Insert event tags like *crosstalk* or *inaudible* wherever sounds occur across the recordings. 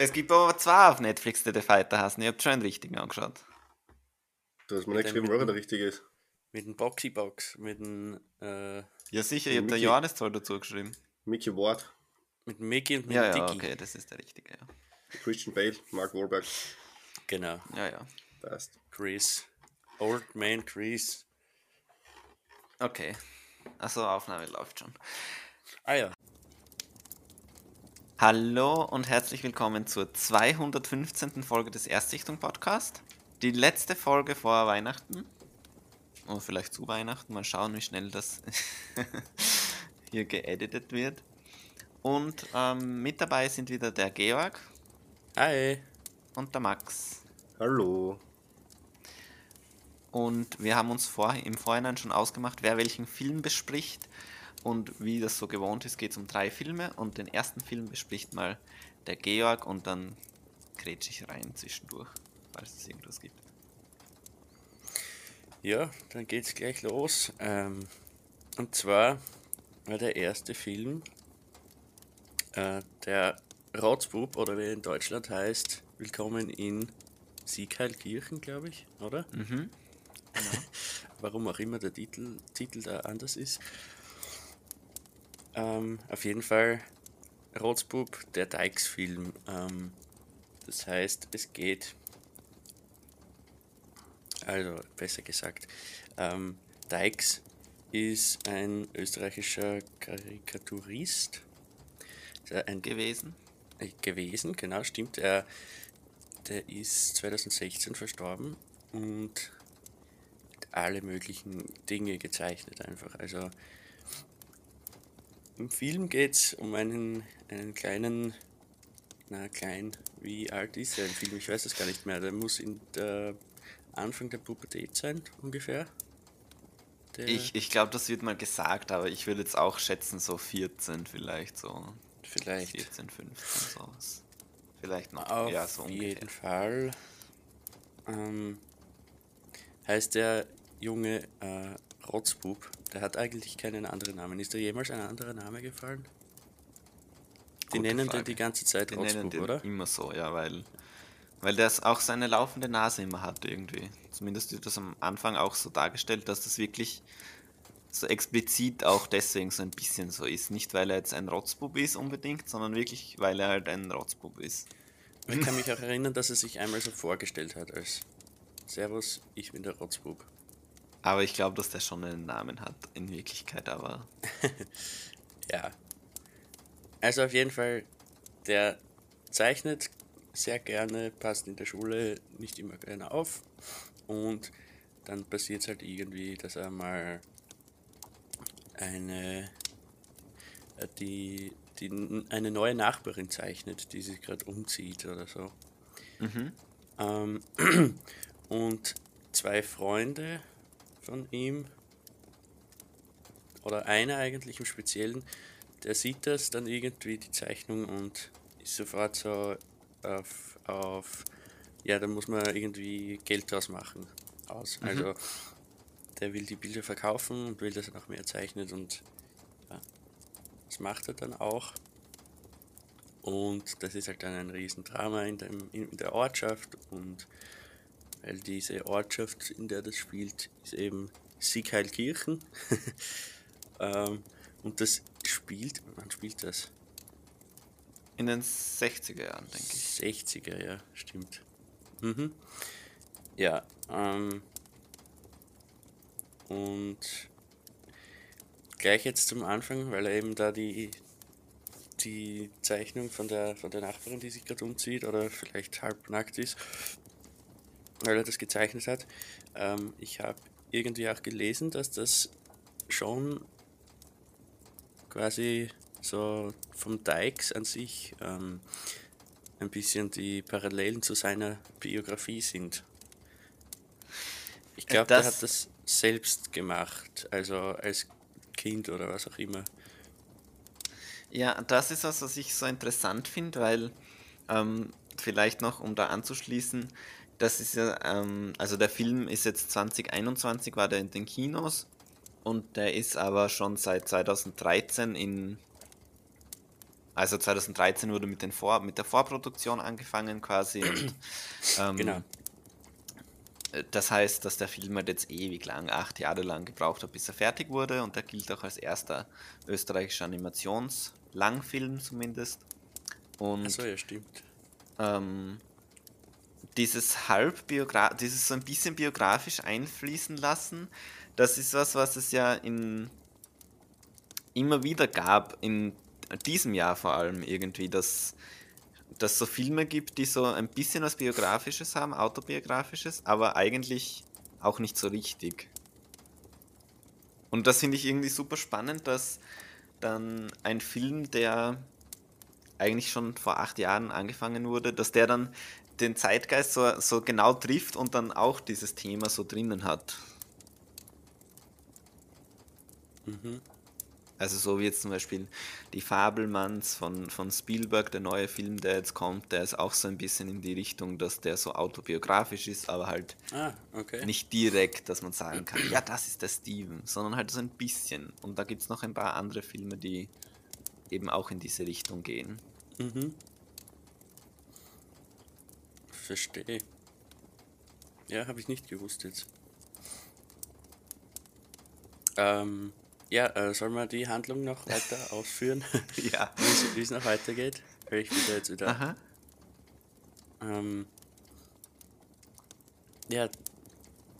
Es gibt aber zwei auf Netflix, die The Fighter hassen. Ihr habt schon einen richtigen angeschaut. Du hast mir nicht geschrieben, welcher der richtige ist. Mit dem Boxy Box, mit dem, äh, Ja, sicher, ich habe der Mickey. Johanneszahl dazu geschrieben. Mickey Ward, mit dem Mickey und mit Ja, ja, Dicky. okay, das ist der richtige, ja. Christian Bale, Mark Wahlberg. Genau. Ja, ja. Passt. Chris. Old Man Chris. Okay. Also, Aufnahme läuft schon. Ah ja. Hallo und herzlich willkommen zur 215. Folge des Erstsichtung Podcast. Die letzte Folge vor Weihnachten. Oder vielleicht zu Weihnachten. Mal schauen, wie schnell das *laughs* hier geeditet wird. Und ähm, mit dabei sind wieder der Georg Hi. und der Max. Hallo. Und wir haben uns vor, im Vorhinein schon ausgemacht, wer welchen Film bespricht. Und wie das so gewohnt ist, geht es um drei Filme. Und den ersten Film bespricht mal der Georg und dann grätsch ich rein zwischendurch, falls es irgendwas gibt. Ja, dann geht's gleich los. Ähm, und zwar war der erste Film äh, der Rotzbub, oder wie er in Deutschland heißt, Willkommen in Siegheilkirchen, glaube ich, oder? Mhm. *laughs* Warum auch immer der Titel, Titel da anders ist. Ähm, auf jeden Fall Rotzbub, der Dykes-Film. Ähm, das heißt, es geht. Also, besser gesagt, ähm, Dykes ist ein österreichischer Karikaturist. Ein Gewesen. äh, gewesen, genau, stimmt. Er, der ist 2016 verstorben und hat alle möglichen Dinge gezeichnet einfach. Also im Film geht es um einen, einen kleinen, na klein, wie alt ist er im Film? Ich weiß es gar nicht mehr. Der muss in der Anfang der Pubertät sein, ungefähr. Der, Ich, ich glaube, das wird mal gesagt, aber ich würde jetzt auch schätzen, so 14 vielleicht, so vielleicht. 14, 15, sowas. Vielleicht noch, Auf ja, so ungefähr. jeden Fall ähm, heißt der junge äh, Rotzbub, der hat eigentlich keinen anderen Namen. Ist da jemals ein anderer Name gefallen? Die Gute nennen den Frage. die ganze Zeit Die nennen Rotzbub, den oder? immer so, ja, weil, weil der auch seine laufende Nase immer hat irgendwie. Zumindest wird das am Anfang auch so dargestellt, dass das wirklich so explizit auch deswegen so ein bisschen so ist. Nicht, weil er jetzt ein Rotzbub ist unbedingt, sondern wirklich, weil er halt ein Rotzbub ist. Ich kann mich auch erinnern, dass er sich einmal so vorgestellt hat als Servus, ich bin der Rotzbub. Aber ich glaube, dass der schon einen Namen hat in Wirklichkeit, aber *laughs* Ja. Also auf jeden Fall, der zeichnet sehr gerne, passt in der Schule nicht immer gerne auf. Und dann passiert es halt irgendwie, dass er mal eine, äh, die, die, eine neue Nachbarin zeichnet, die sich gerade umzieht oder so. mhm. Ähm, *clears throat* und zwei Freunde von ihm, oder einer eigentlich im Speziellen, der sieht das dann irgendwie, die Zeichnung, und ist sofort so auf, auf ja, da muss man irgendwie Geld draus machen. Aus. Also, der will die Bilder verkaufen und will, dass er noch mehr zeichnet, und ja, das macht er dann auch. Und das ist halt dann ein Riesendrama in, dem, in der Ortschaft und weil diese Ortschaft, in der das spielt, ist eben Siegheilkirchen. *laughs* ähm, und das spielt, wann spielt das? in den 60er Jahren, denke ich. 60er, ja, stimmt. Mhm. Ja, ähm, und gleich jetzt zum Anfang, weil er eben da die, die Zeichnung von der, von der Nachbarin, die sich gerade umzieht oder vielleicht halbnackt ist, weil er das gezeichnet hat. Ähm, ich habe irgendwie auch gelesen, dass das schon quasi so vom Dykes an sich ähm, ein bisschen die Parallelen zu seiner Biografie sind. Ich glaube, das- hat das selbst gemacht, also als Kind oder was auch immer. Ja, das ist was, was ich so interessant finde, weil ähm, vielleicht noch, um da anzuschließen, das ist ja, ähm, also der Film ist jetzt 2021, war der in den Kinos und der ist aber schon seit 2013 in Also 2013 wurde mit, den Vor mit der Vorproduktion angefangen quasi. Und, *clears throat* ähm, Genau. Das heißt, dass der Film halt jetzt ewig lang, acht Jahre lang gebraucht hat, bis er fertig wurde. Und er gilt auch als erster österreichischer Animationslangfilm zumindest. Und Achso, ja, stimmt. ähm, dieses halb dieses so ein bisschen biografisch einfließen lassen, das ist was, was es ja in immer wieder gab, in diesem Jahr vor allem irgendwie, dass dass so Filme gibt, die so ein bisschen was Biografisches haben, Autobiografisches, aber eigentlich auch nicht so richtig. Und das finde ich irgendwie super spannend, dass dann ein Film, der eigentlich schon vor acht Jahren angefangen wurde, dass der dann den Zeitgeist so, so genau trifft und dann auch dieses Thema so drinnen hat. Mhm. Also so wie jetzt zum Beispiel die Fabelmanns von, von Spielberg, der neue Film, der jetzt kommt, der ist auch so ein bisschen in die Richtung, dass der so autobiografisch ist, aber halt Ah, okay. nicht direkt, dass man sagen kann, ja, das ist der Steven, sondern halt so ein bisschen. Und da gibt es noch ein paar andere Filme, die eben auch in diese Richtung gehen. Mhm. Verstehe. Ja, habe ich nicht gewusst jetzt. Ähm, ja, äh, soll man die Handlung noch weiter *laughs* ausführen, *laughs* ja. *laughs* wie es- noch weitergeht? Weil ich da jetzt wieder. Aha. Ähm, ja,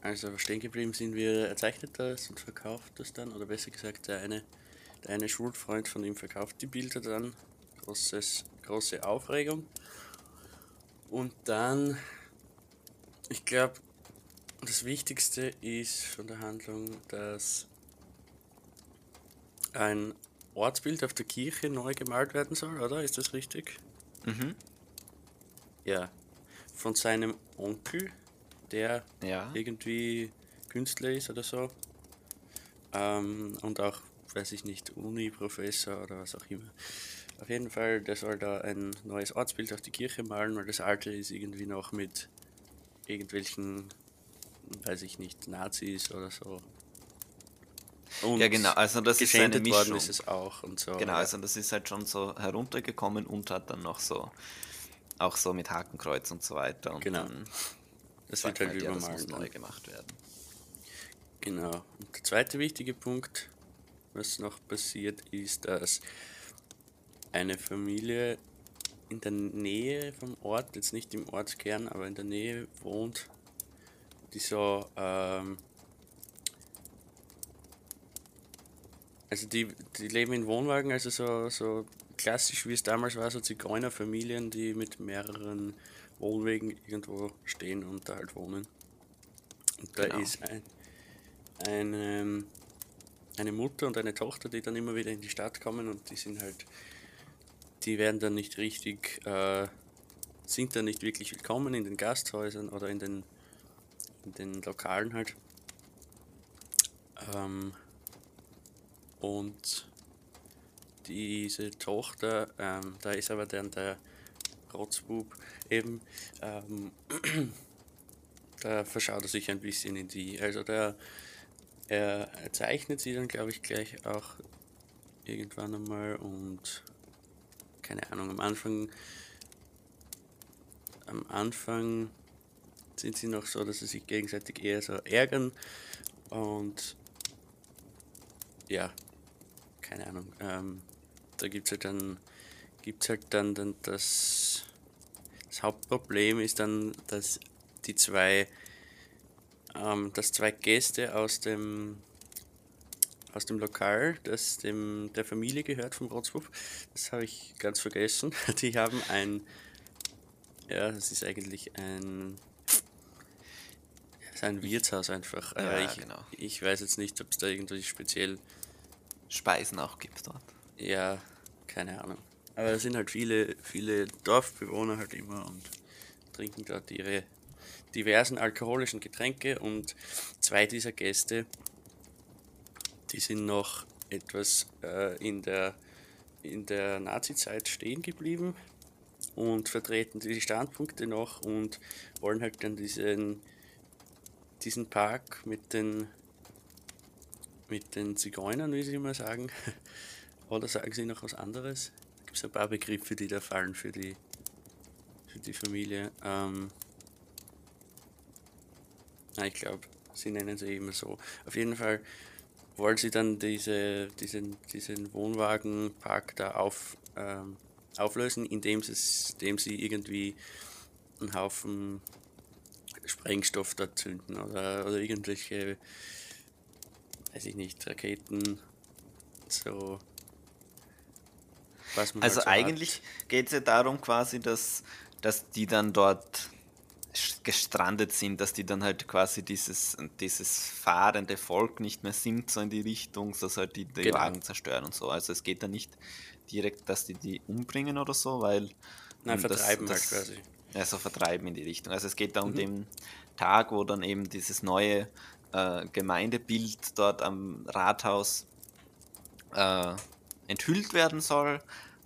also stehen geblieben sind wir, er zeichnet das und verkauft das dann, oder besser gesagt, der eine, der eine Schulfreund von ihm verkauft die Bilder dann. Großes, große Aufregung. Und dann, ich glaube, das Wichtigste ist von der Handlung, dass ein Ortsbild auf der Kirche neu gemalt werden soll, oder? Ist das richtig? Mhm. Ja, von seinem Onkel, der Ja. irgendwie Künstler ist oder so. Ähm, und auch, weiß ich nicht, Uni-Professor oder was auch immer. Auf jeden Fall, der soll da ein neues Ortsbild auf die Kirche malen, weil das alte ist irgendwie noch mit irgendwelchen, weiß ich nicht, Nazis oder so. Und Ja, genau, also das ist eine geschändet worden Mischung. ist es auch und so. Genau, ja. also das ist halt schon so heruntergekommen und hat dann noch so, auch so mit Hakenkreuz und so weiter. Und Genau. das wird halt man ja, das muss neu gemacht werden. Genau. Und der zweite wichtige Punkt, was noch passiert, ist, dass eine Familie in der Nähe vom Ort, jetzt nicht im Ortskern, aber in der Nähe wohnt, die so, ähm, also die, die leben in Wohnwagen, also so, so klassisch wie es damals war, so Zigeunerfamilien, die mit mehreren Wohnwegen irgendwo stehen und da halt wohnen. Und da Genau. ist ein, ein, ähm, eine Mutter und eine Tochter, die dann immer wieder in die Stadt kommen und die sind halt, die werden dann nicht richtig, äh, sind dann nicht wirklich willkommen in den Gasthäusern oder in den, in den Lokalen halt. Ähm, und diese Tochter, ähm, da ist aber dann der Rotzbub eben, ähm, *clears throat* da verschaut er sich ein bisschen in die, also der, er, er zeichnet sie dann, glaube ich, gleich auch irgendwann einmal und keine Ahnung, am Anfang, am Anfang sind sie noch so, dass sie sich gegenseitig eher so ärgern und ja, keine Ahnung, ähm, da gibt es halt dann, gibt's halt dann, dann das, das Hauptproblem ist dann, dass die zwei, ähm, dass zwei Gäste aus dem, aus dem Lokal, das dem der Familie gehört vom Rotzbub, das habe ich ganz vergessen. *laughs* Die haben ein, ja, das ist eigentlich ein, das ist ein Wirtshaus einfach. Ja, ich, genau. ich weiß jetzt nicht, ob es da irgendwie speziell Speisen auch gibt dort. ja, keine Ahnung. Aber es sind halt viele, viele Dorfbewohner halt immer und trinken dort ihre diversen alkoholischen Getränke und zwei dieser Gäste, die sind noch etwas äh, in der in der Nazi-Zeit stehen geblieben und vertreten die Standpunkte noch und wollen halt dann diesen, diesen Park mit den mit den Zigeunern, wie sie immer sagen. *laughs* Oder sagen sie noch was anderes? Gibt es ein paar Begriffe, die da fallen für die, für die Familie. Ähm, na, ich glaube, sie nennen sie immer so. Auf jeden Fall wollen sie dann diese, diesen, diesen Wohnwagenpark da auf, ähm, auflösen, indem, sie, indem sie irgendwie einen Haufen Sprengstoff da zünden oder, oder irgendwelche, weiß ich nicht, Raketen, so. Was man also halt so eigentlich geht es ja darum quasi, dass, dass die dann dort gestrandet sind, dass die dann halt quasi dieses, dieses fahrende Volk nicht mehr sind, so in die Richtung, dass halt die, die genau. Wagen zerstören und so. Also es geht da nicht direkt, dass die die umbringen oder so, weil... Nein, vertreiben das, halt quasi. Also vertreiben in die Richtung. Also es geht da um mhm. den Tag, wo dann eben dieses neue äh, Gemeindebild dort am Rathaus äh, enthüllt werden soll,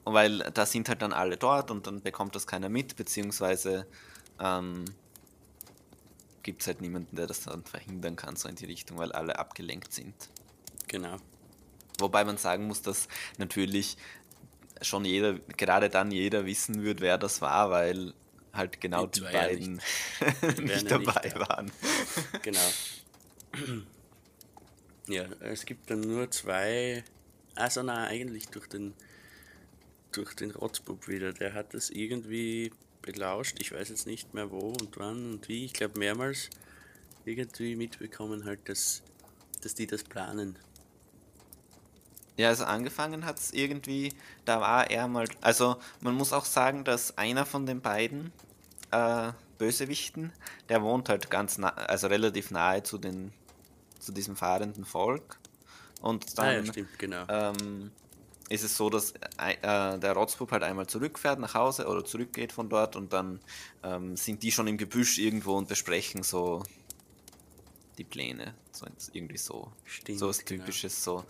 weil da sind halt dann alle dort und dann bekommt das keiner mit, beziehungsweise ähm, gibt es halt niemanden, der das dann verhindern kann, so in die Richtung, weil alle abgelenkt sind. Genau. Wobei man sagen muss, dass natürlich schon jeder, gerade dann jeder wissen wird, wer das war, weil halt genau die, die beiden *laughs* nicht, nicht dabei nicht waren. Genau. *clears throat* Ja, es gibt dann nur zwei, also na eigentlich durch den durch den Rotzbub wieder. Der hat das irgendwie belauscht. Ich weiß jetzt nicht mehr wo und wann und wie. Ich glaube mehrmals irgendwie mitbekommen halt, dass, dass die das planen. Ja, also angefangen hat es irgendwie, da war er mal, also man muss auch sagen, dass einer von den beiden äh, Bösewichten, der wohnt halt ganz nah, also relativ nahe zu den, zu diesem fahrenden Volk. Und dann ah, ja, stimmt, genau. ähm, ist es so, dass äh, der Rotzbub halt einmal zurückfährt nach Hause oder zurückgeht von dort und dann ähm, sind die schon im Gebüsch irgendwo und besprechen so die Pläne. So irgendwie so. Stimmt, so was genau. Typisches, genau. so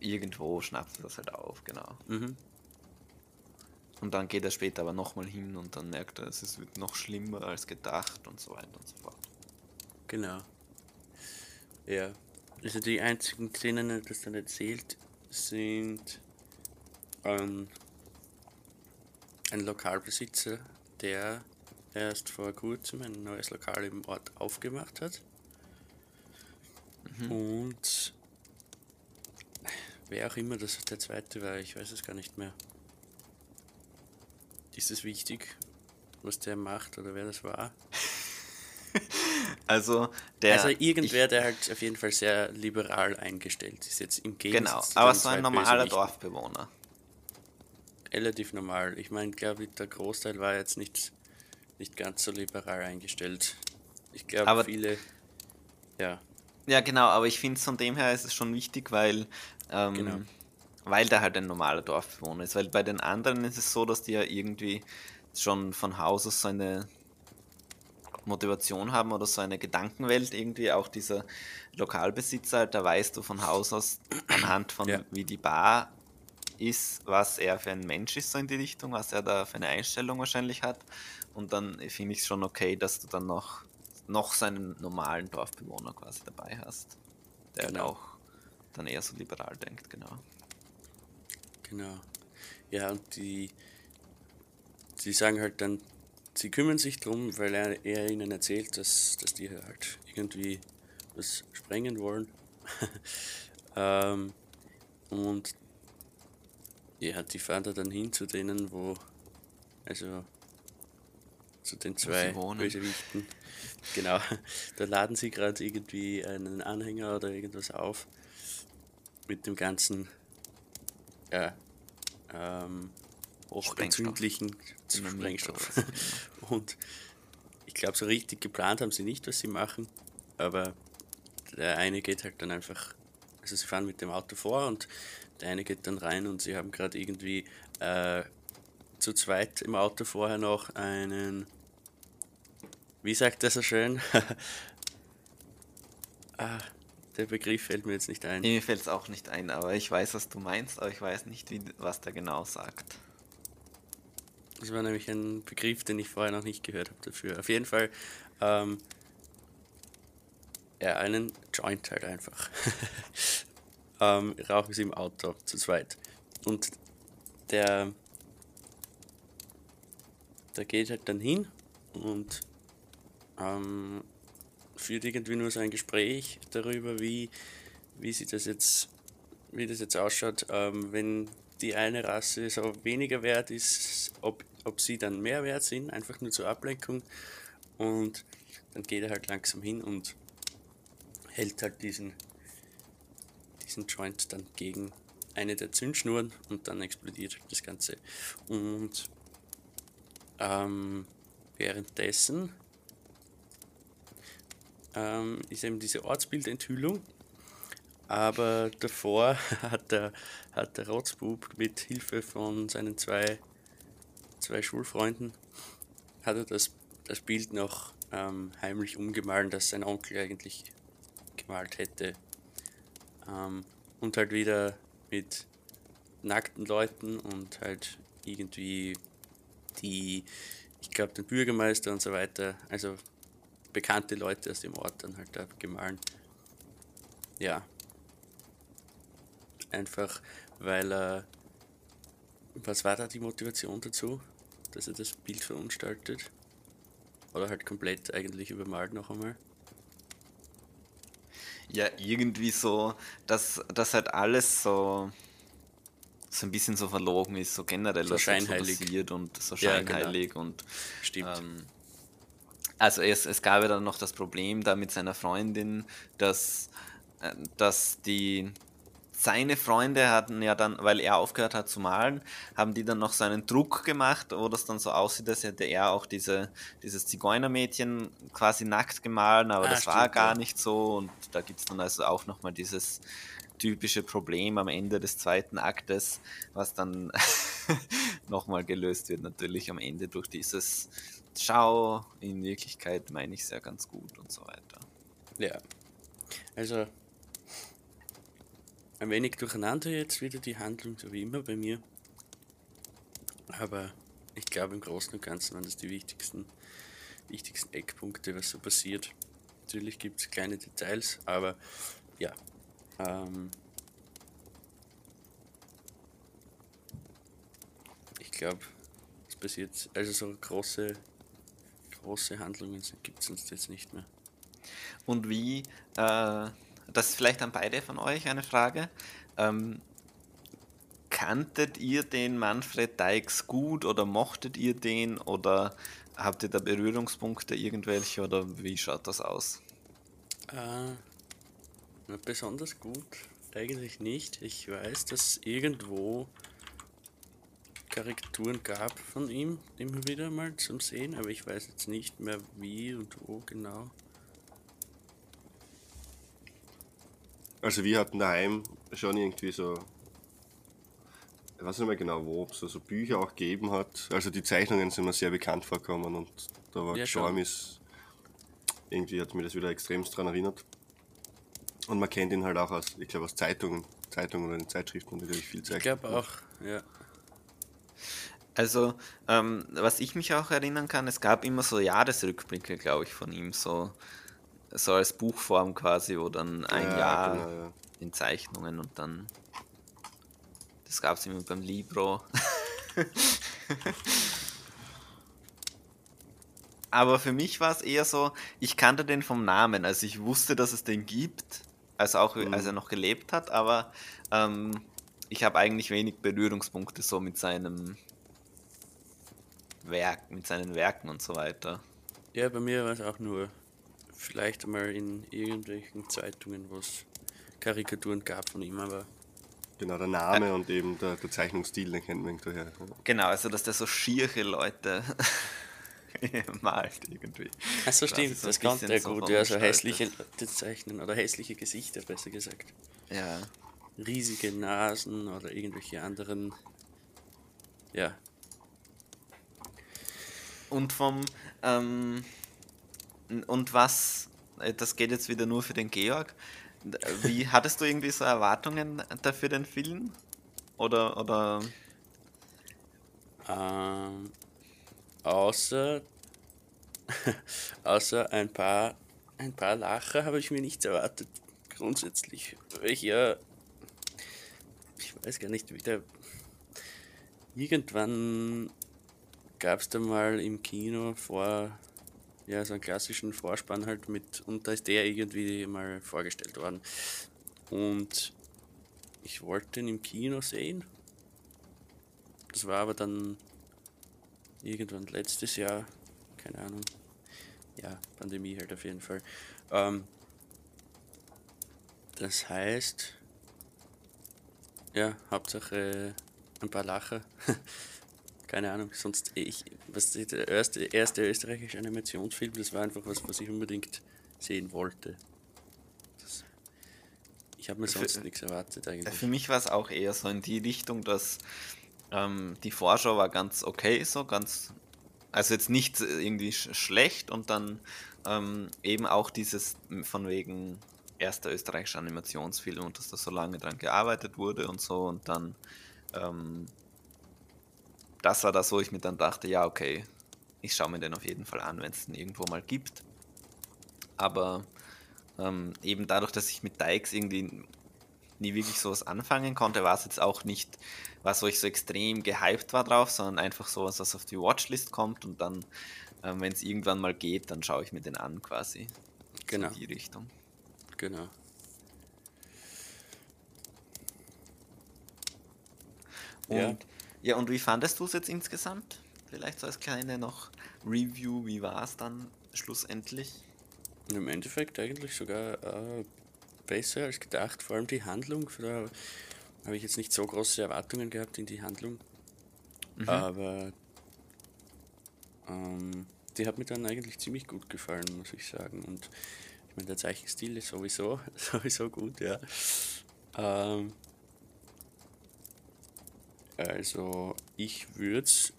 irgendwo schnappt das halt auf, genau. Mhm. Und dann geht er später aber nochmal hin und dann merkt er, es wird noch schlimmer als gedacht und so weiter und so fort. Genau. Ja. Also die einzigen Szenen, das dann erzählt, sind ähm, ein Lokalbesitzer, der erst vor kurzem ein neues Lokal im Ort aufgemacht hat. Mhm. Und wer auch immer das der zweite war, ich weiß es gar nicht mehr. Ist es wichtig, was der macht oder wer das war? Also, der, also irgendwer, ich, der halt auf jeden Fall sehr liberal eingestellt ist, jetzt im Gegensatz Genau, aber so ein normaler Dorfbewohner. Relativ normal. Ich meine, glaube ich, der Großteil war jetzt nicht, nicht ganz so liberal eingestellt. Ich glaube, viele, ja. Ja, genau, aber ich finde, von dem her ist es schon wichtig, weil, ähm, genau. weil der halt ein normaler Dorfbewohner ist. Weil bei den anderen ist es so, dass die ja irgendwie schon von Haus aus so eine Motivation haben oder so eine Gedankenwelt irgendwie. Auch dieser Lokalbesitzer, da weißt du von Haus aus anhand von ja. wie die Bar ist, was er für ein Mensch ist, so in die Richtung, was er da für eine Einstellung wahrscheinlich hat. Und dann finde ich es schon okay, dass du dann noch, noch seinen normalen Dorfbewohner quasi dabei hast, der halt genau. halt auch dann eher so liberal denkt, genau. Genau. Ja, und die, die sagen halt dann sie kümmern sich darum, weil er, er ihnen erzählt, dass, dass die halt irgendwie was sprengen wollen. *laughs* ähm, und ja, die fahren da dann hin zu denen, wo, also zu den zwei Bösewichten. Genau, da laden sie gerade irgendwie einen Anhänger oder irgendwas auf mit dem ganzen ja, ähm, hochentzündlichen Sprengstoff. Sprengstoff. Und ich glaube, so richtig geplant haben sie nicht, was sie machen, aber der eine geht halt dann einfach, also sie fahren mit dem Auto vor und der eine geht dann rein und sie haben gerade irgendwie äh, zu zweit im Auto vorher noch einen, wie sagt er so schön? *laughs* ah, der Begriff fällt mir jetzt nicht ein. Mir fällt es auch nicht ein, aber ich weiß, was du meinst, aber ich weiß nicht, wie, was der genau sagt. Das war nämlich ein Begriff, den ich vorher noch nicht gehört habe dafür. Auf jeden Fall, ähm, ja, einen Joint halt einfach. *laughs* ähm, rauchen sie im Auto zu zweit. Und der, der geht halt dann hin und ähm, führt irgendwie nur so ein Gespräch darüber, wie, wie sich das jetzt, wie das jetzt ausschaut, ähm, wenn die eine Rasse so weniger wert ist, ob, ob sie dann mehr wert sind, einfach nur zur Ablenkung. Und dann geht er halt langsam hin und hält halt diesen, diesen Joint dann gegen eine der Zündschnuren und dann explodiert das Ganze. Und ähm, währenddessen ähm, ist eben diese Ortsbildenthüllung. Aber davor *laughs* hat der, hat der Rotzbub mit Hilfe von seinen zwei, zwei Schulfreunden hat er das, das Bild noch ähm, heimlich umgemahlen, das sein Onkel eigentlich gemalt hätte. Ähm, und halt wieder mit nackten Leuten und halt irgendwie die, ich glaube, den Bürgermeister und so weiter, also bekannte Leute aus dem Ort dann halt da gemahlen. Ja. Einfach, weil er. Was war da die Motivation dazu, dass er das Bild verunstaltet? Oder halt komplett eigentlich übermalt noch einmal? Ja, irgendwie so, dass das halt alles so, so ein bisschen so verlogen ist, so generell, So scheinheilig. passiert und so Ja, genau. scheinheilig und Stimmt. ähm, also es, es gab ja dann noch das Problem da mit seiner Freundin, dass, äh, dass die seine Freunde hatten ja dann, weil er aufgehört hat zu malen, haben die dann noch so einen Druck gemacht, wo das dann so aussieht, als hätte er auch diese, dieses Zigeunermädchen quasi nackt gemahlen, aber Ah, das war stimmt, gar ja. nicht so und da gibt es dann also auch nochmal dieses typische Problem am Ende des zweiten Aktes, was dann *laughs* nochmal gelöst wird, natürlich am Ende durch dieses Schau, in Wirklichkeit meine ich es ja ganz gut und so weiter. Ja. Also ein wenig durcheinander jetzt wieder die Handlung, so wie immer bei mir. Aber ich glaube im Großen und Ganzen waren das die wichtigsten, wichtigsten Eckpunkte, was so passiert. Natürlich gibt es kleine Details, aber ja. Ähm, ich glaube, es passiert, also so große, große Handlungen gibt es sonst jetzt nicht mehr. Und wie, äh, das ist vielleicht an beide von euch eine Frage. Ähm, kanntet ihr den Manfred Dykes gut oder mochtet ihr den oder habt ihr da Berührungspunkte irgendwelche oder wie schaut das aus? Äh, besonders gut eigentlich nicht. Ich weiß, dass irgendwo Karikaturen gab von ihm, immer wieder mal zum Sehen, aber ich weiß jetzt nicht mehr wie und wo genau. Also wir hatten daheim schon irgendwie so, ich weiß nicht mehr genau wo, so, so Bücher auch gegeben hat. Also die Zeichnungen sind mir sehr bekannt vorgekommen und da war Ja, ist, irgendwie hat mir das wieder extremst dran erinnert. Und man kennt ihn halt auch aus, ich glaube aus Zeitungen, Zeitungen oder in Zeitschriften natürlich viel Ich Zeichen. glaube auch, ja. Also, ähm, was ich mich auch erinnern kann, es gab immer so Jahresrückblicke, glaube ich, von ihm, so, so als Buchform quasi, wo dann ein Ja, Jahr genau, ja. in Zeichnungen und dann. Das gab es immer beim Libro. *laughs* Aber für mich war es eher so, ich kannte den vom Namen, also ich wusste, dass es den gibt, also auch als er noch gelebt hat, aber ähm, ich habe eigentlich wenig Berührungspunkte so mit seinem Werk, mit seinen Werken und so weiter. Ja, bei mir war es auch nur vielleicht mal in irgendwelchen Zeitungen, wo es Karikaturen gab von ihm, aber Genau, der Name und eben der, der Zeichnungsstil, den kennt man irgendwoher. Genau, also dass der so schiere Leute *laughs* malt irgendwie. Achso, Quasi stimmt, so das konnte bisschen er so gut, ja, so hässliche Leute zeichnen oder hässliche Gesichter, besser gesagt. Ja. Riesige Nasen oder irgendwelche anderen. Ja, Und vom ähm, und was, äh, das geht jetzt wieder nur für den Georg. Wie *laughs* hattest du irgendwie so Erwartungen dafür den Film? Oder oder Ähm, außer, *laughs* außer ein paar, ein paar Lacher habe ich mir nicht erwartet. Grundsätzlich, ich ja, ich weiß gar nicht, wie der, irgendwann gab es da mal im Kino vor, ja, so einen klassischen Vorspann halt mit, und da ist der irgendwie mal vorgestellt worden. Und ich wollte ihn im Kino sehen. Das war aber dann irgendwann letztes Jahr, keine Ahnung. Ja, Pandemie halt auf jeden Fall. Ähm, das heißt, ja, Hauptsache ein paar Lacher. *laughs* Keine Ahnung, sonst ich, was der erste, erste österreichische Animationsfilm, das war einfach was, was ich unbedingt sehen wollte. Das, ich habe mir sonst für, nichts erwartet eigentlich. Für mich war es auch eher so in die Richtung, dass ähm, die Vorschau war ganz okay, so ganz, also jetzt nicht irgendwie sch schlecht und dann ähm, eben auch dieses von wegen erster österreichischer Animationsfilm und dass da so lange dran gearbeitet wurde und so und dann ähm, das war das, wo ich mir dann dachte, ja okay, ich schaue mir den auf jeden Fall an, wenn es den irgendwo mal gibt. Aber ähm, eben dadurch, dass ich mit Dykes irgendwie nie wirklich sowas anfangen konnte, war es jetzt auch nicht was, wo ich so extrem gehypt war drauf, sondern einfach sowas, was auf die Watchlist kommt und dann, ähm, wenn es irgendwann mal geht, dann schaue ich mir den an quasi. Genau. So in die Richtung. Genau. Und, ja. Ja, und wie fandest du es jetzt insgesamt? Vielleicht so als kleine noch Review, wie war es dann schlussendlich? Im Endeffekt eigentlich sogar äh, besser als gedacht, vor allem die Handlung. Da habe ich jetzt nicht so große Erwartungen gehabt in die Handlung. Mhm. Aber ähm, die hat mir dann eigentlich ziemlich gut gefallen, muss ich sagen. Und ich meine, der Zeichenstil ist sowieso, *laughs* sowieso gut, ja. Ähm, also ich würde es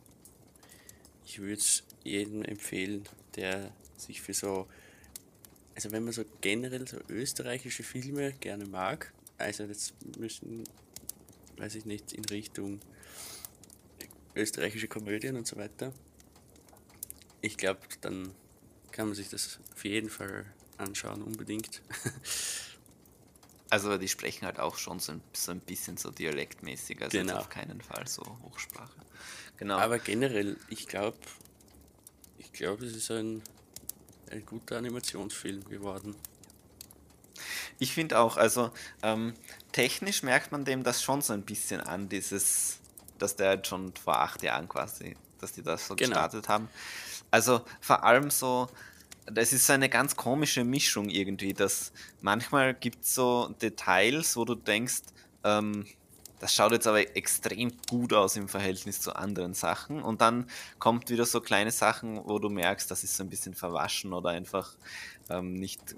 ich jedem empfehlen, der sich für so, also wenn man so generell so österreichische Filme gerne mag, also jetzt müssen, weiß ich nicht, in Richtung österreichische Komödien und so weiter, ich glaube, dann kann man sich das auf jeden Fall anschauen, unbedingt. *laughs* Also die sprechen halt auch schon so ein, so ein bisschen so dialektmäßig, also genau. auf keinen Fall so Hochsprache. Genau. Aber generell, ich glaube, ich glaube, es ist ein, ein guter Animationsfilm geworden. Ich finde auch, also ähm, technisch merkt man dem das schon so ein bisschen an, dieses, dass der halt schon vor acht Jahren quasi, dass die das so genau. gestartet haben. Also vor allem so, das ist so eine ganz komische Mischung irgendwie, dass manchmal gibt es so Details, wo du denkst, ähm, das schaut jetzt aber extrem gut aus im Verhältnis zu anderen Sachen. Und dann kommt wieder so kleine Sachen, wo du merkst, das ist so ein bisschen verwaschen oder einfach ähm, nicht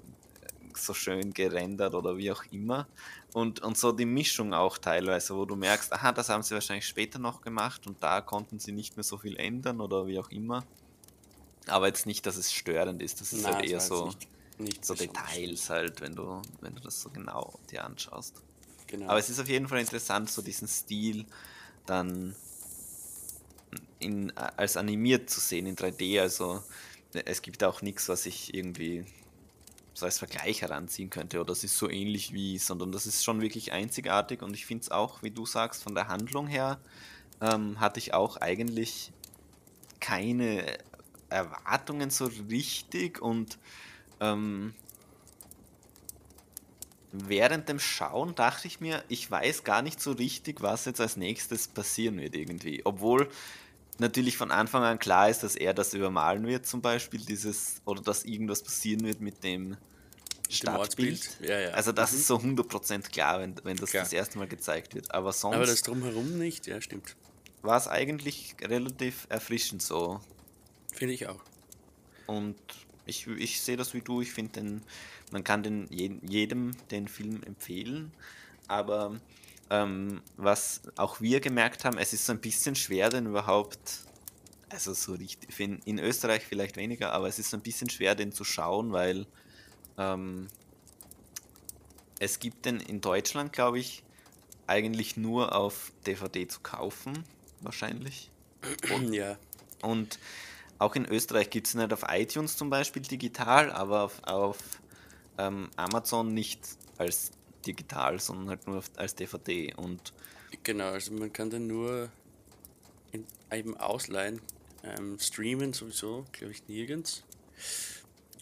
so schön gerendert oder wie auch immer. Und, und so die Mischung auch teilweise, wo du merkst, aha, das haben sie wahrscheinlich später noch gemacht und da konnten sie nicht mehr so viel ändern oder wie auch immer. Aber jetzt nicht, dass es störend ist. Das ist Nein, halt eher so, nicht, nicht so Details halt, wenn du, wenn du das so genau dir anschaust. Genau. Aber es ist auf jeden Fall interessant, so diesen Stil dann in, als animiert zu sehen in 3D. Also es gibt auch nichts, was ich irgendwie so als Vergleich heranziehen könnte oder es ist so ähnlich wie, sondern das ist schon wirklich einzigartig und ich finde es auch, wie du sagst, von der Handlung her ähm, hatte ich auch eigentlich keine Erwartungen so richtig und ähm, während dem Schauen dachte ich mir, ich weiß gar nicht so richtig, was jetzt als nächstes passieren wird irgendwie. Obwohl natürlich von Anfang an klar ist, dass er das übermalen wird zum Beispiel, dieses, oder dass irgendwas passieren wird mit dem Stadtbild. Ja, ja. Also das mhm. ist so 100% klar, wenn, wenn das klar. das erste Mal gezeigt wird. Aber sonst... Aber das drumherum nicht, ja stimmt. War es eigentlich relativ erfrischend so Finde ich auch. Und ich, ich sehe das wie du. Ich finde, man kann den, jedem den Film empfehlen. Aber ähm, was auch wir gemerkt haben, es ist so ein bisschen schwer, den überhaupt, also so richtig, in, in Österreich vielleicht weniger, aber es ist so ein bisschen schwer, den zu schauen, weil ähm, es gibt den in Deutschland, glaube ich, eigentlich nur auf DVD zu kaufen, wahrscheinlich. Und, *clears throat* ja. Und auch in Österreich gibt es nicht auf iTunes zum Beispiel digital, aber auf, auf ähm, Amazon nicht als digital, sondern halt nur auf, als DVD. Und genau, also man kann den nur in, eben ausleihen. Ähm, streamen sowieso, glaube ich, nirgends.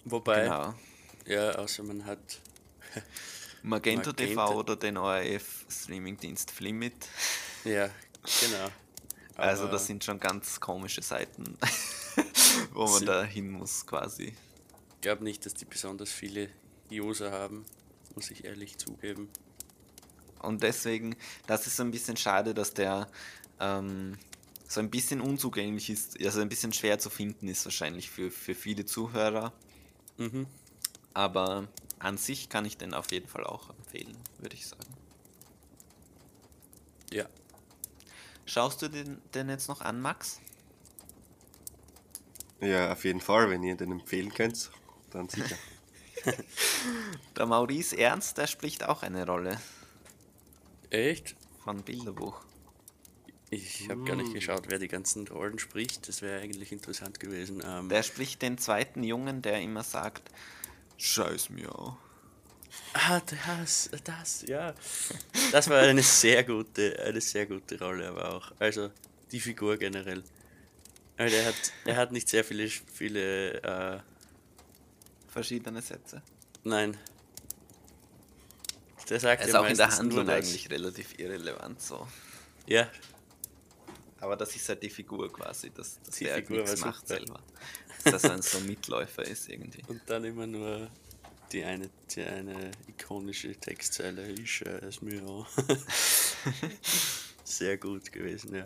Wobei, Genau. ja, außer man hat. *laughs* Magento, TV Magento. oder den ORF-Streamingdienst Flimit. Ja, genau. *laughs* Also Aber das sind schon ganz komische Seiten, *laughs* *laughs* wo man da hin muss quasi. Ich glaube nicht, dass die besonders viele User haben, muss ich ehrlich zugeben. Und deswegen, das ist so ein bisschen schade, dass der ähm, so ein bisschen unzugänglich ist, also ein bisschen schwer zu finden ist wahrscheinlich für, für viele Zuhörer. Mhm. Aber an sich kann ich den auf jeden Fall auch empfehlen, würde ich sagen. Ja, Schaust du den, den jetzt noch an, Max? Ja, auf jeden Fall, wenn ihr den empfehlen könnt, dann sicher. *laughs* Der Maurice Ernst, der spricht auch eine Rolle echt? von Bilderbuch. Ich habe gar nicht geschaut, wer die ganzen Rollen spricht. Das wäre eigentlich interessant gewesen. Ähm, Der spricht den zweiten Jungen, der immer sagt, Scheiß mir auch. ah, das, das, ja. Das war eine sehr gute, eine sehr gute Rolle, aber auch. Also die Figur generell. Also er hat, er hat nicht sehr viele, viele, äh, Verschiedene Sätze. nein. Der sagt Er ist ja auch in der Handlung eigentlich relativ irrelevant so. Ja, Aber das ist halt die Figur quasi, dass, dass Die der halt Figur nichts war macht super. selber. Dass er so ein Mitläufer ist irgendwie. und dann immer nur die eine, die eine ikonische Textzeile. Ich scheiß mir an. *laughs* Sehr gut gewesen, ja.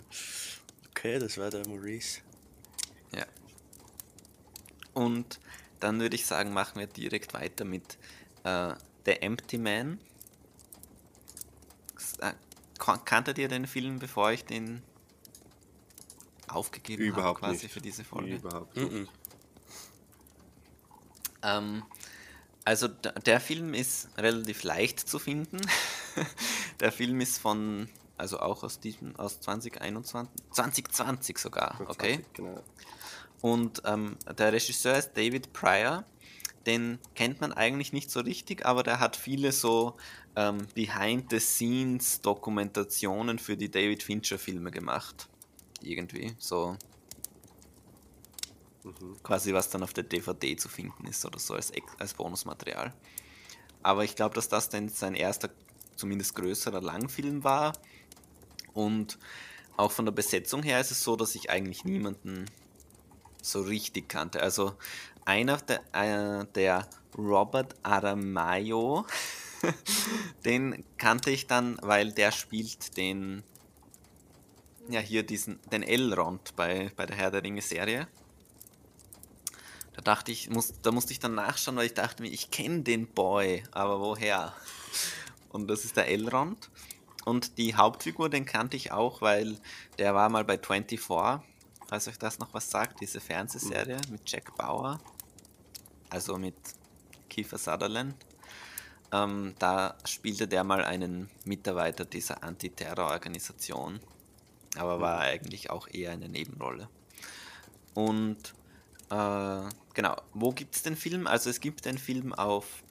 Okay, das war der Maurice. Ja. Und dann würde ich sagen, machen wir direkt weiter mit äh, The Empty Man. Äh, kan- Kanntet ihr den Film, bevor ich den aufgegeben habe, Überhaupt quasi nicht. für diese Folge? Überhaupt nicht. Mhm. Ähm, also der Film ist relativ leicht zu finden. *laughs* der Film ist von, also auch aus diesem, aus 2021, 2020 sogar, okay? 20, Genau. Und ähm, der Regisseur ist David Pryor. Den kennt man eigentlich nicht so richtig, aber der hat viele so ähm, Behind-the-Scenes-Dokumentationen für die David Fincher-Filme gemacht. Irgendwie. So quasi was dann auf der DVD zu finden ist oder so als, als Bonusmaterial. Aber ich glaube, dass das dann sein erster, zumindest größerer Langfilm war. Und auch von der Besetzung her ist es so, dass ich eigentlich niemanden so richtig kannte. Also einer der, äh, der Robert Aramayo, *laughs* den kannte ich dann, weil der spielt den, ja hier diesen, den Elrond bei, bei der Herr der Ringe Serie. Da dachte ich, muss, da musste ich dann nachschauen, weil ich dachte mir, ich kenne den Boy, aber woher? Und das ist der Elrond. Und die Hauptfigur, den kannte ich auch, weil der war mal bei 24, falls euch das noch was sagt, diese Fernsehserie mit Jack Bauer, also mit Kiefer Sutherland. Ähm, da spielte der mal einen Mitarbeiter dieser Antiterrororganisation, aber war eigentlich auch eher eine Nebenrolle. Und äh, genau, wo gibt es den Film? Also es gibt den Film auf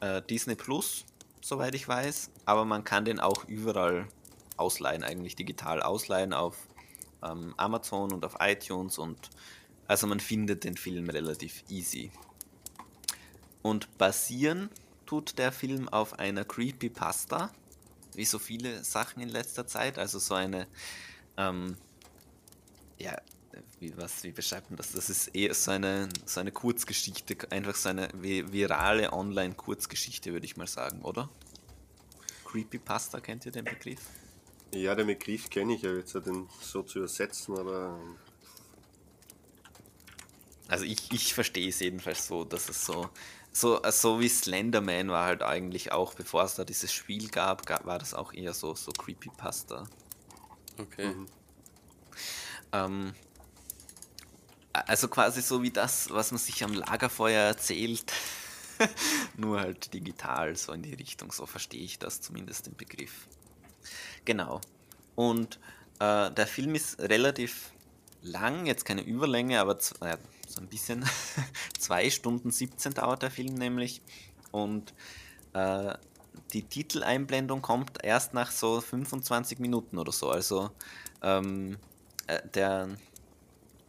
äh, Disney Plus, soweit ich weiß, aber man kann den auch überall ausleihen, eigentlich digital ausleihen auf ähm, Amazon und auf iTunes und also man findet den Film relativ easy. Und basieren tut der Film auf einer Creepypasta, wie so viele Sachen in letzter Zeit, also so eine ähm, ja, wie, was, wie beschreibt man das? Das ist eher so eine, so eine Kurzgeschichte, einfach so eine vi- virale Online-Kurzgeschichte, würde ich mal sagen, oder? Creepypasta, kennt ihr den Begriff? Ja, den Begriff kenne ich ja jetzt den so zu übersetzen, aber Also ich, ich verstehe es jedenfalls so, dass es so, so, so wie Slenderman war halt eigentlich auch, bevor es da dieses Spiel gab, gab war das auch eher so, so Creepypasta. Okay. Ähm, also quasi so wie das, was man sich am Lagerfeuer erzählt, *laughs* nur halt digital, so in die Richtung, so verstehe ich das zumindest den Begriff. Genau. Und äh, der Film ist relativ lang, jetzt keine Überlänge, aber z- äh, so ein bisschen. *laughs* 2 Stunden 17 dauert der Film nämlich. Und äh, die Titeleinblendung kommt erst nach so 25 Minuten oder so. Also ähm, äh, der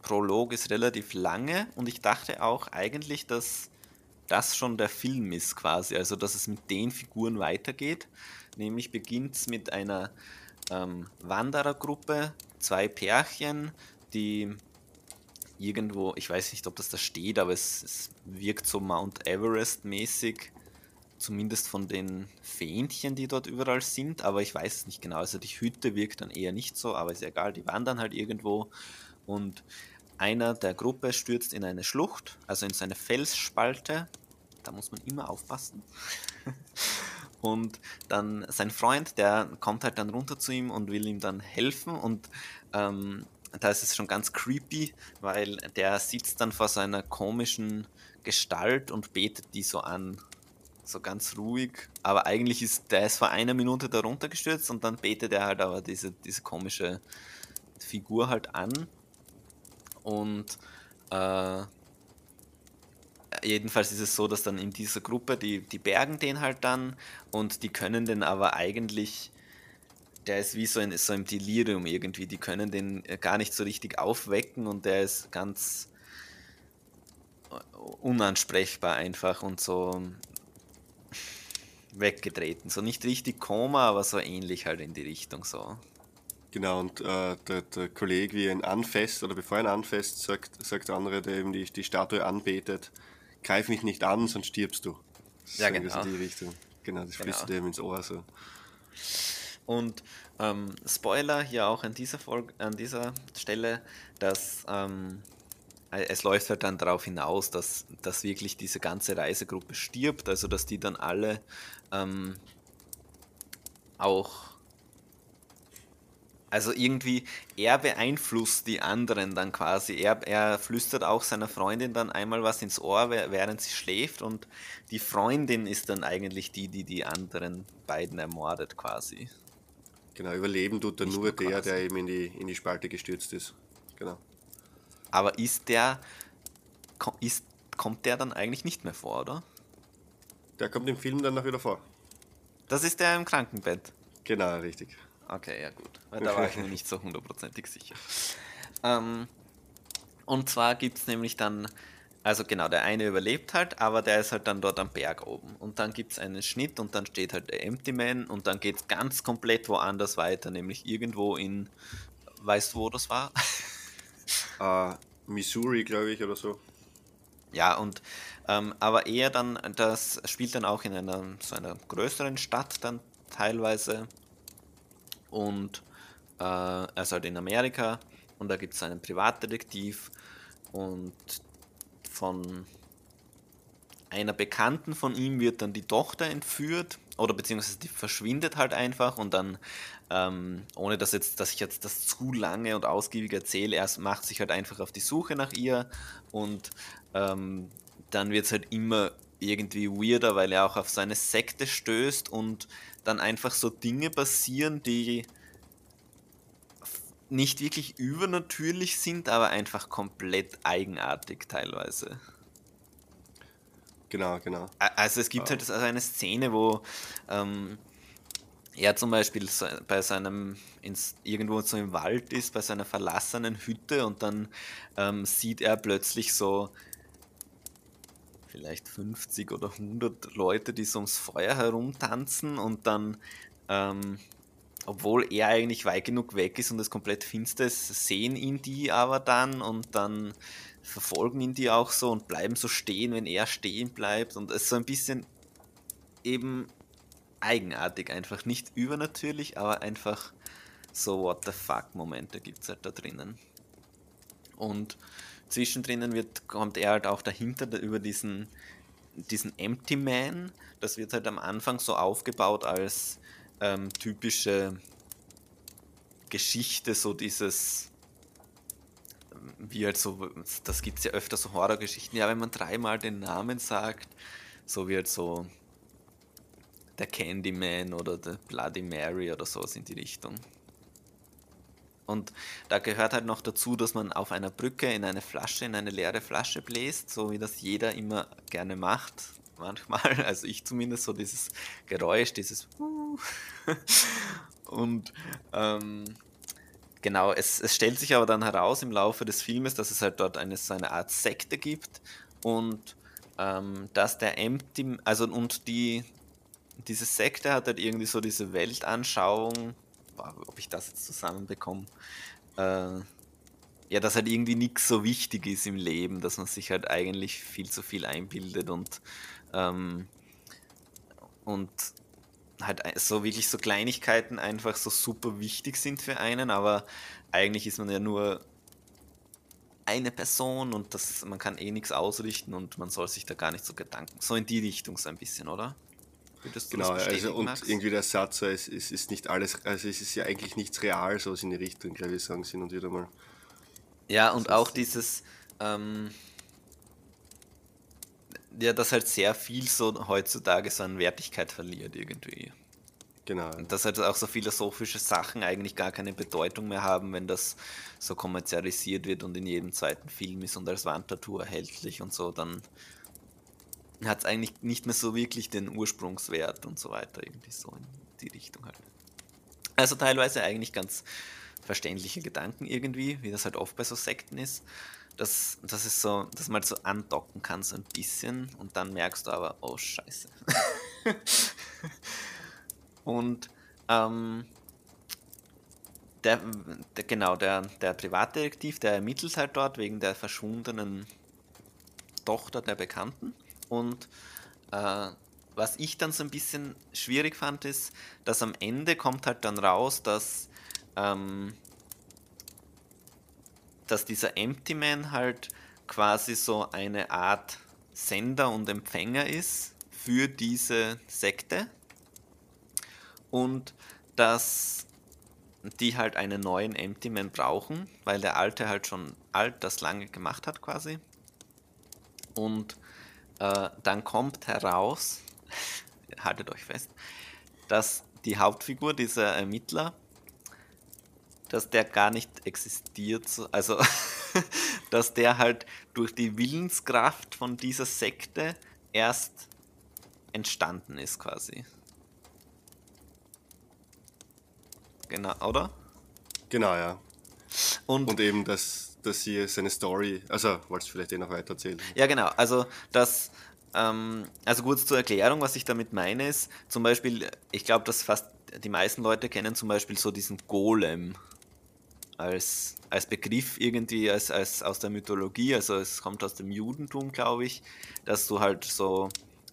Prolog ist relativ lange und ich dachte auch eigentlich, dass das schon der Film ist quasi, also dass es mit den Figuren weitergeht. Nämlich beginnt es mit einer ähm, Wanderergruppe, zwei Pärchen, die irgendwo, ich weiß nicht, ob das da steht, aber es, es wirkt so Mount Everest mäßig, zumindest von den Fähnchen, die dort überall sind, aber ich weiß es nicht genau. Also die Hütte wirkt dann eher nicht so, aber ist egal, die wandern halt irgendwo und einer der Gruppe stürzt in eine Schlucht, also in seine Felsspalte. Da muss man immer aufpassen. *laughs* und dann sein Freund, der kommt halt dann runter zu ihm und will ihm dann helfen und ähm, da ist es schon ganz creepy, weil der sitzt dann vor seiner komischen Gestalt und betet die so an. So ganz ruhig. Aber eigentlich ist der ist vor einer Minute da runtergestürzt und dann betet er halt aber diese, diese komische Figur halt an. Und äh, jedenfalls ist es so, dass dann in dieser Gruppe, die, die bergen den halt dann und die können den aber eigentlich, der ist wie so, in, so im Delirium irgendwie, die können den gar nicht so richtig aufwecken und der ist ganz unansprechbar einfach und so weggetreten. So nicht richtig Koma, aber so ähnlich halt in die Richtung so. Genau, und äh, der, der Kollege, wie ihn anfasst, oder bevor er ihn anfasst, sagt, sagt der andere, der eben die, die Statue anbetet, greif mich nicht an, sonst stirbst du. Ja, genau. In die Richtung. Genau, das flüstert genau. ihm ins Ohr so. Und ähm, Spoiler hier auch an dieser, Folge, an dieser Stelle, dass ähm, es läuft halt dann darauf hinaus, dass, dass wirklich diese ganze Reisegruppe stirbt, also dass die dann alle ähm, auch also irgendwie, er beeinflusst die anderen dann quasi. Er, er flüstert auch seiner Freundin dann einmal was ins Ohr, während sie schläft und die Freundin ist dann eigentlich die, die die anderen beiden ermordet quasi. Genau, überleben tut dann Nicht nur der, der eben in die, in die Spalte gestürzt ist. Genau. Aber ist der, ist, kommt der dann eigentlich nicht mehr vor, oder? Der kommt im Film dann noch wieder vor. Das ist der im Krankenbett. Genau, richtig. Okay, ja gut. Weil da war ich mir nicht so hundertprozentig sicher. Ähm, und zwar gibt es nämlich dann, also genau, der eine überlebt halt, aber der ist halt dann dort am Berg oben. Und dann gibt es einen Schnitt und dann steht halt der Empty Man und dann geht es ganz komplett woanders weiter, nämlich irgendwo in, weißt du, wo das war? uh, *laughs* Missouri, glaube ich, oder so. Ja, und ähm, aber eher dann, das spielt dann auch in einer so einer größeren Stadt dann teilweise und äh, er ist halt in Amerika und da gibt es einen Privatdetektiv und von einer Bekannten von ihm wird dann die Tochter entführt oder beziehungsweise die verschwindet halt einfach und dann, ähm, ohne dass, jetzt, dass ich jetzt das zu lange und ausgiebig erzähle, er macht sich halt einfach auf die Suche nach ihr und ähm, dann wird es halt immer irgendwie weirder, weil er auch auf seine Sekte stößt und dann einfach so Dinge passieren, die nicht wirklich übernatürlich sind, aber einfach komplett eigenartig teilweise. Genau, genau. Also es gibt ja. halt eine Szene, wo ähm, er zum Beispiel bei seinem, ins, irgendwo so im Wald ist, bei seiner verlassenen Hütte und dann ähm, sieht er plötzlich so vielleicht 50 oder 100 Leute, die so ums Feuer herumtanzen und dann, ähm, obwohl er eigentlich weit genug weg ist und es komplett finster ist, sehen ihn die aber dann und dann verfolgen ihn die auch so und bleiben so stehen, wenn er stehen bleibt und es ist so ein bisschen eben eigenartig, einfach nicht übernatürlich, aber einfach so what the fuck Momente gibt es halt da drinnen. Und zwischendrin wird, kommt er halt auch dahinter über diesen, diesen Empty Man. Das wird halt am Anfang so aufgebaut als ähm, typische Geschichte, so dieses, wie halt so, das gibt es ja öfter so Horrorgeschichten, ja, wenn man dreimal den Namen sagt, so wie halt so der Candyman oder der Bloody Mary oder sowas in die Richtung. Und da gehört halt noch dazu, dass man auf einer Brücke in eine Flasche, in eine leere Flasche bläst, so wie das jeder immer gerne macht. Manchmal, *laughs* also ich zumindest, so dieses Geräusch, dieses *laughs* Und ähm, genau, es, es stellt sich aber dann heraus im Laufe des Filmes, dass es halt dort eine, so eine Art Sekte gibt und ähm, dass der Empty, also und die, diese Sekte hat halt irgendwie so diese Weltanschauung, ob ich das jetzt zusammenbekomme, äh, ja, dass halt irgendwie nichts so wichtig ist im Leben, dass man sich halt eigentlich viel zu viel einbildet und ähm, und halt so wirklich so Kleinigkeiten einfach so super wichtig sind für einen, aber eigentlich ist man ja nur eine Person und das, man kann eh nichts ausrichten und man soll sich da gar nicht so Gedanken. So in die Richtung so ein bisschen, oder? Genau, also und Max? irgendwie der Satz, so, es, es ist nicht alles, also es ist ja eigentlich nichts real, so in die Richtung, glaube ich, sagen sie und wieder mal. Ja, und das auch dieses, ähm, ja, dass halt sehr viel so heutzutage so an Wertigkeit verliert irgendwie. Genau. Und dass halt auch so philosophische Sachen eigentlich gar keine Bedeutung mehr haben, wenn das so kommerzialisiert wird und in jedem zweiten Film ist und als Wandtattoo erhältlich und so, dann hat es eigentlich nicht mehr so wirklich den Ursprungswert und so weiter, irgendwie so in die Richtung halt. Also teilweise eigentlich ganz verständliche Gedanken irgendwie, wie das halt oft bei so Sekten ist. Das, das ist so, dass man halt so andocken kann, so ein bisschen, und dann merkst du aber, oh Scheiße. *laughs* Und ähm, der, der, genau, der, der Privatdetektiv, der ermittelt halt dort wegen der verschwundenen Tochter der Bekannten. Und äh, was ich dann so ein bisschen schwierig fand, ist, dass am Ende kommt halt dann raus, dass, ähm, dass dieser Empty Man halt quasi so eine Art Sender und Empfänger ist für diese Sekte und dass die halt einen neuen Empty Man brauchen, weil der alte halt schon alt das lange gemacht hat quasi. Und äh, dann kommt heraus, *laughs* haltet euch fest, dass die Hauptfigur, dieser Ermittler, dass der gar nicht existiert, also *laughs* dass der halt durch die Willenskraft von dieser Sekte erst entstanden ist quasi. Genau, oder? Genau, ja. Und, und eben, dass, dass sie seine Story, also wolltest du vielleicht eh noch weiter erzählen? Ja, genau. Also, das, ähm, also kurz zur Erklärung, was ich damit meine, ist zum Beispiel, ich glaube, dass fast die meisten Leute kennen zum Beispiel so diesen Golem als, als Begriff irgendwie, als, als aus der Mythologie, also es kommt aus dem Judentum, glaube ich, dass du halt so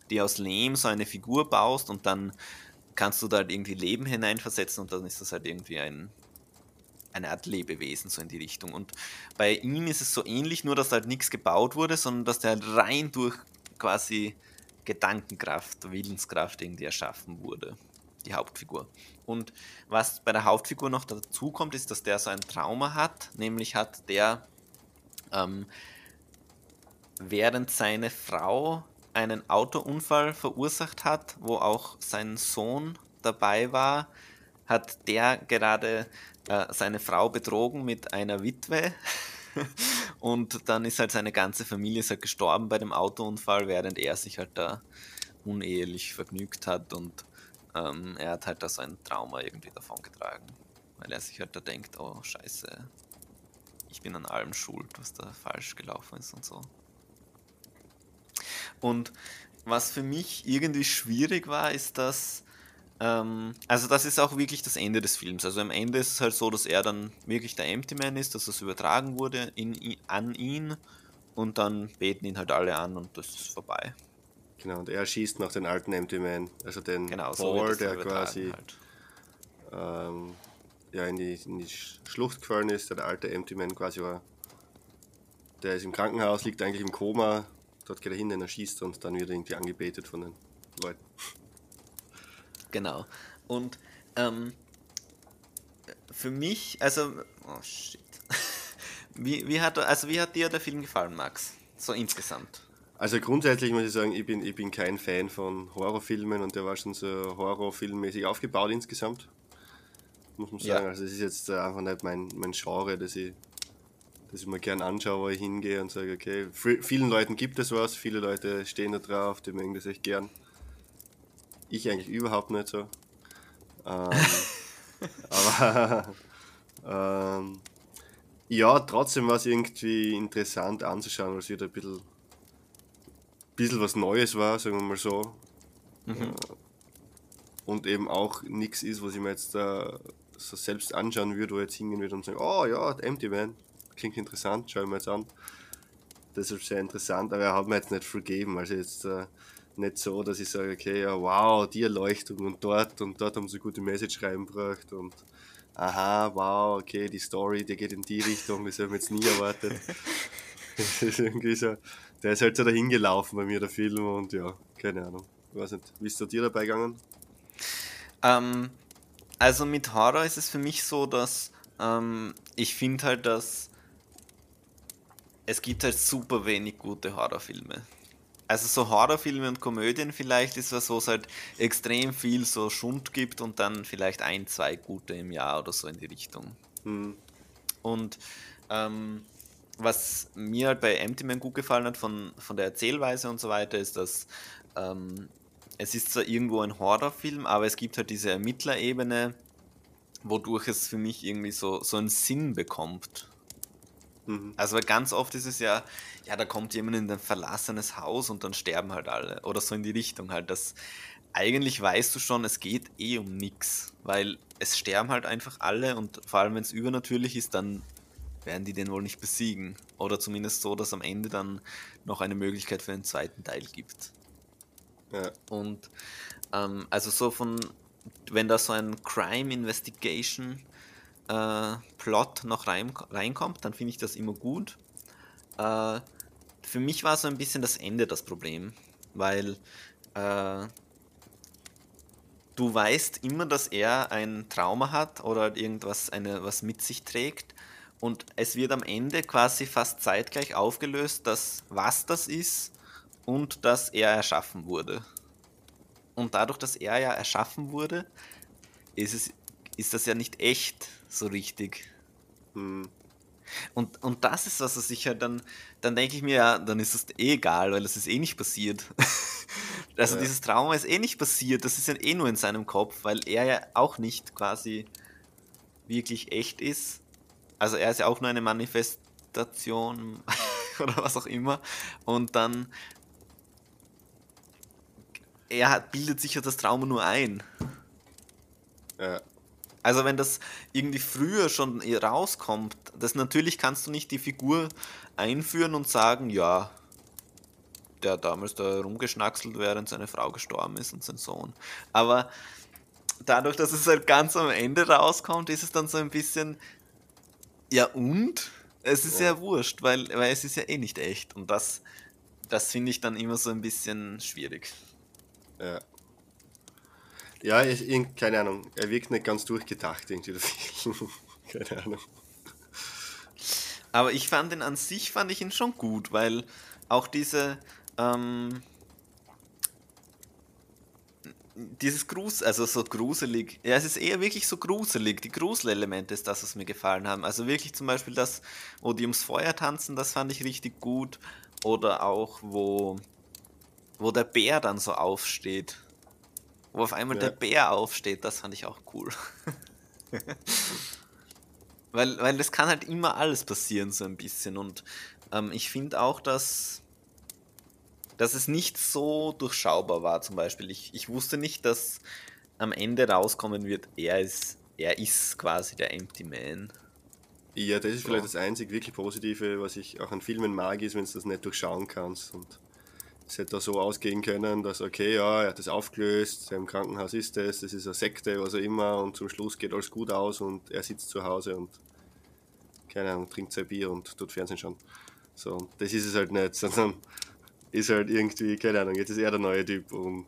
die aus Lehm so eine Figur baust und dann kannst du da halt irgendwie Leben hineinversetzen und dann ist das halt irgendwie ein, eine Art Lebewesen, so in die Richtung. Und bei ihm ist es so ähnlich, nur dass halt nichts gebaut wurde, sondern dass der halt rein durch quasi Gedankenkraft, Willenskraft irgendwie erschaffen wurde. Die Hauptfigur. Und was bei der Hauptfigur noch dazu kommt, ist, dass der so ein Trauma hat, nämlich hat der, ähm, während seine Frau einen Autounfall verursacht hat, wo auch sein Sohn dabei war, hat der gerade äh, seine Frau betrogen mit einer Witwe. *laughs* und dann ist halt seine ganze Familie halt gestorben bei dem Autounfall, während er sich halt da unehelich vergnügt hat und ähm, er hat halt da so ein Trauma irgendwie davon getragen, weil er sich halt da denkt, oh scheiße, ich bin an allem schuld, was da falsch gelaufen ist und so. Und was für mich irgendwie schwierig war, ist, dass. Ähm, also, das ist auch wirklich das Ende des Films. Also, am Ende ist es halt so, dass er dann wirklich der Empty Man ist, dass das übertragen wurde in, an ihn und dann beten ihn halt alle an und das ist vorbei. Genau, und er schießt nach den alten Empty Man, also den genau, Ball, der quasi halt. ähm, ja, in, die, in die Schlucht gefallen ist, der alte Empty Man quasi war. Der ist im Krankenhaus, liegt eigentlich im Koma, Dort geht er hin, er schießt und dann wird er irgendwie angebetet von den Leuten. Genau. Und ähm, für mich, also, oh shit. *laughs* Wie, wie, hat, also wie hat dir der Film gefallen, Max? So insgesamt. Also grundsätzlich muss ich sagen, ich bin, ich bin kein Fan von Horrorfilmen und der war schon so horrorfilmmäßig aufgebaut insgesamt. Muss man sagen. Ja. Also es ist jetzt einfach nicht mein, mein Genre, das ich das ich mir gern anschaue, wo ich hingehe und sage, okay, vielen Leuten gibt es was, viele Leute stehen da drauf, die mögen das echt gern. Ich eigentlich überhaupt nicht so. Ähm, *laughs* aber Ähm, ja, trotzdem war es irgendwie interessant anzuschauen, weil es wieder ein bisschen, bisschen was Neues war, sagen wir mal so. Mhm. Äh, und eben auch nichts ist, was ich mir jetzt da so selbst anschauen würde, wo ich jetzt hingehen würde und sagen, oh ja, Empty Man, klingt interessant, schau ich mir jetzt an. Deshalb sehr interessant, aber er hat mir jetzt nicht vergeben. Also jetzt äh, nicht so, dass ich sage, okay, ja, wow, die Erleuchtung und dort und dort haben sie gute Message reingebracht und aha, wow, okay, die Story, die geht in die Richtung, das habe ich jetzt nie erwartet. *laughs* das ist irgendwie so, der ist halt so dahin gelaufen bei mir, der Film, und ja, keine Ahnung. Ich weiß nicht, wie ist da dir dabei gegangen? Ähm, also mit Horror ist es für mich so, dass ähm, ich finde halt, dass es gibt halt super wenig gute Horrorfilme also so Horrorfilme und Komödien vielleicht ist was, wo es halt extrem viel so Schund gibt und dann vielleicht ein, zwei gute im Jahr oder so in die Richtung. Mhm. Und ähm, was mir halt bei Empty Man gut gefallen hat von, von der Erzählweise und so weiter, ist, dass ähm, es ist zwar irgendwo ein Horrorfilm, aber es gibt halt diese Ermittlerebene, wodurch es für mich irgendwie so, so einen Sinn bekommt. Mhm. Also ganz oft ist es ja, ja, da kommt jemand in ein verlassenes Haus und dann sterben halt alle. Oder so in die Richtung halt. Das, eigentlich weißt du schon, es geht eh um nichts. Weil es sterben halt einfach alle und vor allem wenn es übernatürlich ist, dann werden die den wohl nicht besiegen. Oder zumindest so, dass am Ende dann noch eine Möglichkeit für einen zweiten Teil gibt. Ja. Und ähm, also so von, wenn da so ein Crime Investigation äh, Plot noch rein, reinkommt, dann finde ich das immer gut. Äh, für mich war so ein bisschen das Ende das Problem, weil äh, du weißt immer, dass er ein Trauma hat oder irgendwas eine, was mit sich trägt und es wird am Ende quasi fast zeitgleich aufgelöst, dass was das ist und dass er erschaffen wurde. Und dadurch, dass er ja erschaffen wurde, ist, es, ist das ja nicht echt so richtig. Hm. Und, und das ist was, was ich halt dann, dann denke ich mir, ja, dann ist es eh egal, weil es ist eh nicht passiert. *laughs* also ja. dieses Trauma ist eh nicht passiert, das ist ja eh nur in seinem Kopf, weil er ja auch nicht quasi wirklich echt ist. Also er ist ja auch nur eine Manifestation *laughs* oder was auch immer. Und dann, er hat, bildet sich ja das Trauma nur ein. Ja. Also wenn das irgendwie früher schon rauskommt, das natürlich kannst du nicht die Figur einführen und sagen, ja, der hat damals da rumgeschnackselt, während seine Frau gestorben ist und sein Sohn. Aber dadurch, dass es halt ganz am Ende rauskommt, ist es dann so ein bisschen, ja und? Es ist ja, ja wurscht, weil, weil es ist ja eh nicht echt. Und das, das finde ich dann immer so ein bisschen schwierig. Ja. Ja, ich, keine Ahnung. Er wirkt nicht ganz durchgedacht, irgendwie. *laughs* keine Ahnung. Aber ich fand ihn an sich, fand ich ihn schon gut, weil auch diese, ähm, dieses Grus, also so gruselig, ja, es ist eher wirklich so gruselig. Die Gruselelemente ist das, was mir gefallen haben. Also wirklich zum Beispiel das, wo die ums Feuer tanzen, das fand ich richtig gut. Oder auch, wo, wo der Bär dann so aufsteht wo auf einmal ja. der Bär aufsteht, das fand ich auch cool. *laughs* weil, weil das kann halt immer alles passieren, so ein bisschen. Und ähm, ich finde auch, dass, dass es nicht so durchschaubar war, zum Beispiel. Ich, ich wusste nicht, dass am Ende rauskommen wird, er ist, er ist quasi der Empty Man. Ja, das ist vielleicht das einzig wirklich Positive, was ich auch an Filmen mag, ist, wenn du das nicht durchschauen kannst. Und es hätte so ausgehen können, dass, okay, ja, er hat das aufgelöst, im Krankenhaus ist es, das ist eine Sekte, was auch immer, und zum Schluss geht alles gut aus und er sitzt zu Hause und, keine Ahnung, trinkt sein Bier und tut Fernsehen schauen. So, das ist es halt nicht, *laughs* sondern ist halt irgendwie, keine Ahnung, jetzt ist er der neue Typ und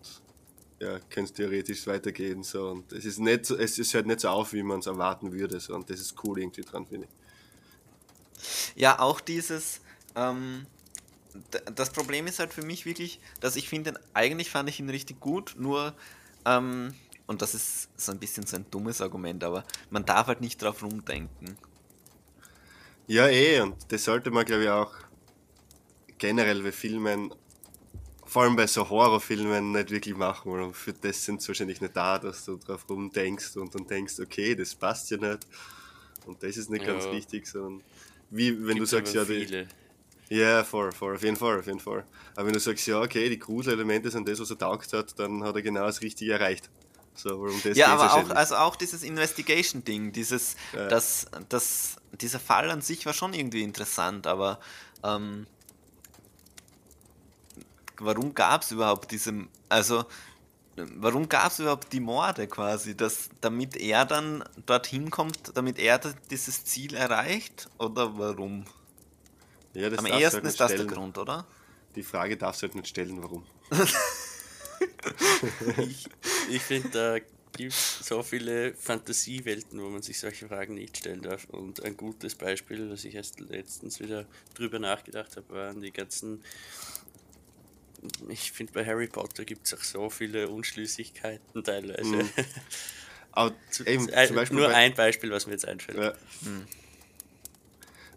ja, könnte theoretisch weitergehen. So, und es ist nicht so, es ist halt nicht so auf, wie man es erwarten würde. So, und das ist cool irgendwie dran, finde ich. Ja, auch dieses, ähm, das Problem ist halt für mich wirklich, dass ich finde, eigentlich fand ich ihn richtig gut, nur, ähm, und das ist so ein bisschen so ein dummes Argument, aber man darf halt nicht drauf rumdenken. Ja, eh, und das sollte man, glaube ich, auch generell bei Filmen, vor allem bei so Horrorfilmen, nicht wirklich machen, weil für das sind sie wahrscheinlich nicht da, dass du drauf rumdenkst und dann denkst, okay, das passt ja nicht. Und das ist nicht Ja. ganz richtig, sondern wie wenn Gibt's du sagst, ja, die, ja, voll, voll, auf jeden Fall, auf jeden Fall. Aber wenn du sagst, ja, okay, die Gruselelemente sind das, was er taugt hat, dann hat er genau das Richtige erreicht. So, warum das Ja, aber auch, also auch dieses Investigation-Ding, dieses, Ja. das, das, dieser Fall an sich war schon irgendwie interessant, aber ähm, warum gab es überhaupt diese, also warum gab es überhaupt die Morde quasi, dass, damit er dann dorthin kommt, damit er dieses Ziel erreicht oder warum? Ja, das Am halt nicht ist das stellen. der Grund, oder? Die Frage darfst du halt nicht stellen, warum. *laughs* Ich, ich finde, da gibt es so viele Fantasiewelten, wo man sich solche Fragen nicht stellen darf. Und ein gutes Beispiel, was ich erst letztens wieder drüber nachgedacht habe, waren die ganzen. Ich finde, bei Harry Potter gibt es auch so viele Unschlüssigkeiten teilweise. Mhm. *laughs* Aber Zu- eben, ein- zum Beispiel nur bei, ein Beispiel, was mir jetzt einfällt. Ja.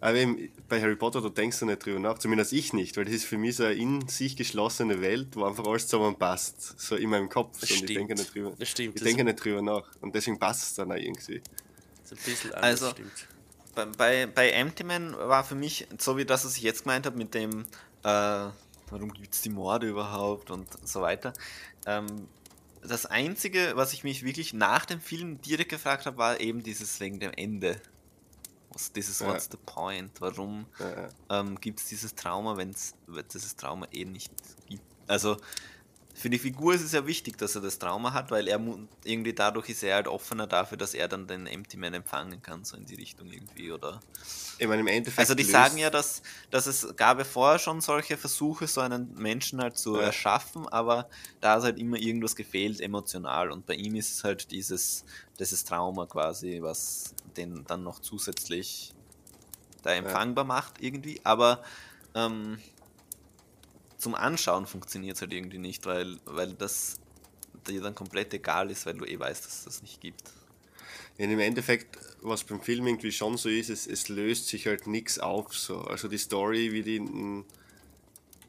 Aber eben, bei Harry Potter, da denkst du nicht drüber nach, zumindest ich nicht, weil das ist für mich so eine in sich geschlossene Welt, wo einfach alles zusammenpasst, so in meinem Kopf. Das und ich denke nicht drüber, Das stimmt, ich das- denke nicht drüber nach. Und deswegen passt es dann auch irgendwie. Das ist ein bisschen anders, Also- stimmt. Bei, bei, bei Empty Man war für mich, so wie das, was ich jetzt gemeint habe, mit dem, äh, warum gibt es die Morde überhaupt und so weiter. Ähm, das Einzige, was ich mich wirklich nach dem Film direkt gefragt habe, war eben dieses wegen dem Ende. Was, dieses Ja. What's the point? Warum ähm, gibt es dieses Trauma, wenn es dieses Trauma eh nicht gibt? Also für die Figur ist es ja wichtig, dass er das Trauma hat, weil er irgendwie dadurch ist er halt offener dafür, dass er dann den Empty Man empfangen kann, so in die Richtung irgendwie, oder? Ich meine, im Endeffekt. Also die löst- sagen ja, dass, dass es gab ja vorher schon solche Versuche, so einen Menschen halt zu Ja. erschaffen, aber da hat halt immer irgendwas gefehlt, emotional. Und bei ihm ist es halt dieses, dieses Trauma quasi, was den dann noch zusätzlich da empfangbar macht irgendwie. Aber ähm, zum Anschauen funktioniert es halt irgendwie nicht, weil, weil das dir dann komplett egal ist, weil du eh weißt, dass es das nicht gibt. Ja, im Endeffekt, was beim Film irgendwie schon so ist, es, es löst sich halt nichts auf. So. Also die Story, wie die in,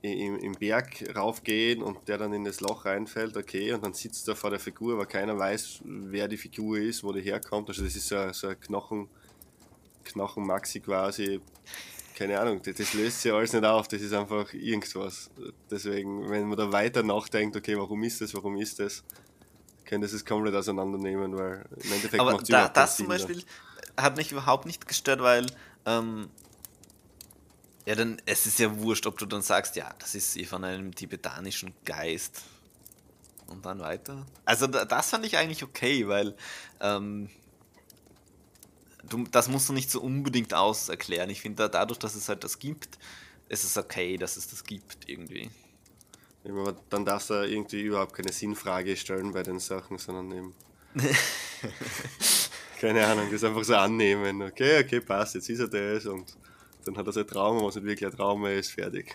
im, im Berg raufgehen und der dann in das Loch reinfällt, okay, und dann sitzt er vor der Figur, aber keiner weiß, wer die Figur ist, wo die herkommt. Also das ist so, so ein Knochen, Knochenmaxi quasi. Keine Ahnung, das, das löst sich alles nicht auf, das ist einfach irgendwas. Deswegen, wenn man da weiter nachdenkt, okay, warum ist das, warum ist das, könnte es komplett auseinandernehmen, weil im Endeffekt Aber macht's da, das zum Beispiel hat mich überhaupt nicht gestört, weil ähm, ja dann es ist ja wurscht, ob du dann sagst, ja, das ist eh von einem tibetanischen Geist und dann weiter. Also da, das fand ich eigentlich okay, weil ähm, du, das musst du nicht so unbedingt auserklären. Ich finde da, dadurch, dass es halt das gibt, ist es okay, dass es das gibt irgendwie. Aber dann darfst du irgendwie überhaupt keine Sinnfrage stellen bei den Sachen, sondern eben. *laughs* keine Ahnung, das einfach so annehmen. Okay, okay, passt, jetzt ist er das und dann hat er sein Trauma, was nicht wirklich ein Trauma ist, fertig.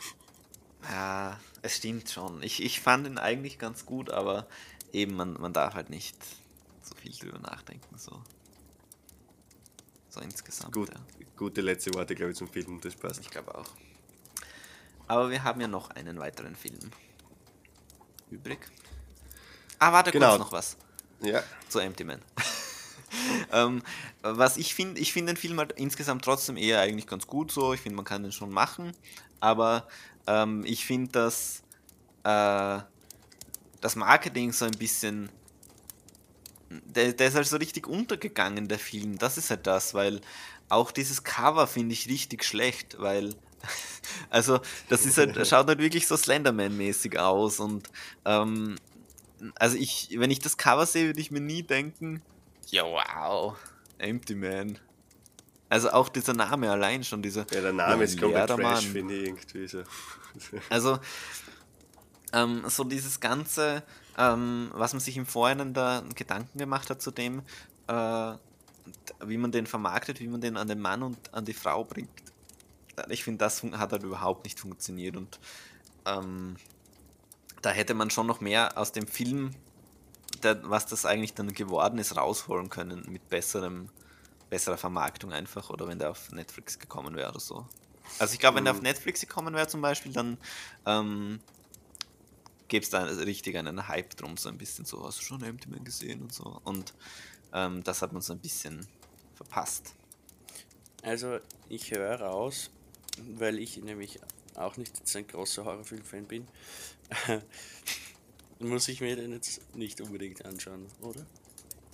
Ja, es stimmt schon. Ich, ich fand ihn eigentlich ganz gut, aber eben, man, man darf halt nicht so viel drüber nachdenken. So, so insgesamt. Gut, Ja. gute letzte Worte, glaube ich, zum Film, das passt. Ich glaube auch. Aber wir haben ja noch einen weiteren Film übrig. Ah, warte Genau. kurz noch was Ja, zu Empty Man. *laughs* ähm, was ich finde, ich finde den Film halt insgesamt trotzdem eher eigentlich ganz gut so. Ich finde, man kann den schon machen. Aber ähm, ich finde, dass äh, das Marketing so ein bisschen. Der, der ist halt so richtig untergegangen, der Film. Das ist halt das, weil auch dieses Cover finde ich richtig schlecht, weil. *laughs* Also, das ist halt, schaut halt wirklich so Slenderman-mäßig aus und ähm, also ich, wenn ich das Cover sehe, würde ich mir nie denken, ja wow, Empty Man. Also auch dieser Name allein schon, dieser ja der Name ist komplett trash, finde ich irgendwie so. Also ähm, so dieses ganze, ähm, was man sich im Vorhinein da Gedanken gemacht hat zu dem, äh, wie man den vermarktet, wie man den an den Mann und an die Frau bringt. Ich finde, das hat halt überhaupt nicht funktioniert und ähm, da hätte man schon noch mehr aus dem Film, der, was das eigentlich dann geworden ist, rausholen können mit besserem, besserer Vermarktung einfach oder wenn der auf Netflix gekommen wäre oder so. Also ich glaube, wenn der auf Netflix gekommen wäre zum Beispiel, dann ähm, gäbe es da richtig einen Hype drum, so ein bisschen so, hast du schon Man gesehen und so. Und ähm, das hat man so ein bisschen verpasst. Also ich höre raus, weil ich nämlich auch nicht jetzt ein großer Horrorfilm-Fan bin, *laughs* muss ich mir den jetzt nicht unbedingt anschauen, oder?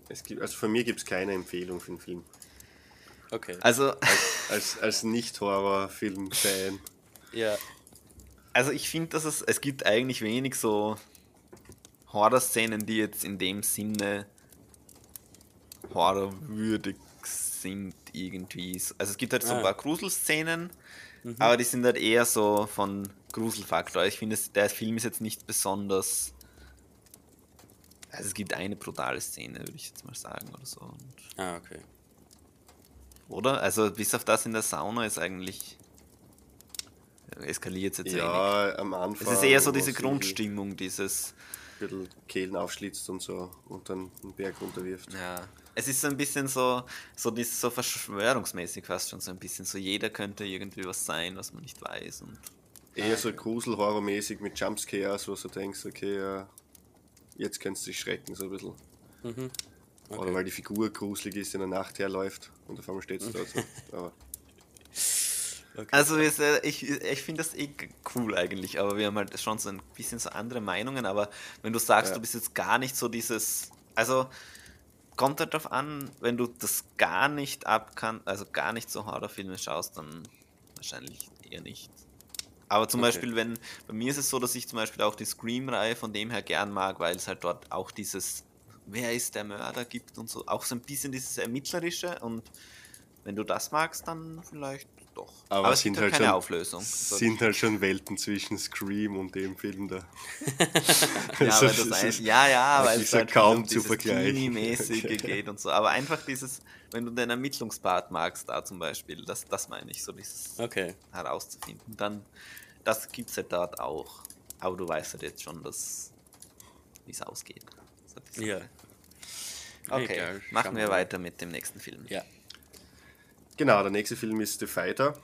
Es gibt, also von mir gibt es keine Empfehlung für den Film. Okay. Also, Als, als Nicht-Horror-Film-Fan. Ja, also ich finde, dass es, es gibt eigentlich wenig so Horror-Szenen, die jetzt in dem Sinne horrorwürdig sind irgendwie. Also es gibt halt so ein Ah. paar Gruselszenen, aber die sind halt eher so von Gruselfaktor. Ich finde, der Film ist jetzt nicht besonders... Also es gibt eine brutale Szene, würde ich jetzt mal sagen, oder so. Und, ah, okay. oder? Also bis auf das in der Sauna ist eigentlich... Eskaliert jetzt wenig. Ja, am Anfang. Es ist eher so diese Ein Grundstimmung, dieses... bisschen Kehlen aufschlitzt und so und dann einen Berg runterwirft. Ja. Es ist so ein bisschen so, so, dieses, so verschwörungsmäßig fast schon so ein bisschen. So jeder könnte irgendwie was sein, was man nicht weiß. Und Eher so Grusel-Horror-mäßig mit Jumpscares, wo du denkst, okay, ja, jetzt kannst du dich schrecken, so ein bisschen. Mhm. Oder weil die Figur gruselig ist, in der Nacht herläuft und auf einmal steht sie dort. So. *laughs* Aber okay. also ich, ich finde das eh cool eigentlich, aber wir haben halt schon so ein bisschen so andere Meinungen. Aber wenn du sagst, Ja. du bist jetzt gar nicht so dieses. Also kommt halt darauf an, wenn du das gar nicht abkannst, also gar nicht so Horrorfilme schaust, dann wahrscheinlich eher nicht. Aber zum Okay. Beispiel, wenn, bei mir ist es so, dass ich zum Beispiel auch die Scream-Reihe von dem her gern mag, weil es halt dort auch dieses, wer ist der Mörder gibt und so, auch so ein bisschen dieses Ermittlerische und wenn du das magst, dann vielleicht doch. Aber es sind halt halt keine schon- Auflösung. Sind halt schon Welten zwischen Scream und dem Film da. *laughs* ja, Also, weil das es ein, ist ja, ja, weil wirklich es so halt kaum um zu vergleichen. Okay. *laughs* geht und so. Aber einfach dieses, wenn du den Ermittlungspart magst, da zum Beispiel, das, das meine ich, so dieses Okay. herauszufinden. Dann, das gibt es halt dort auch. Aber du weißt halt jetzt schon, wie es ausgeht. Ja. Okay, machen wir weiter mit dem nächsten Film. Ja. Genau, der nächste Film ist The Fighter.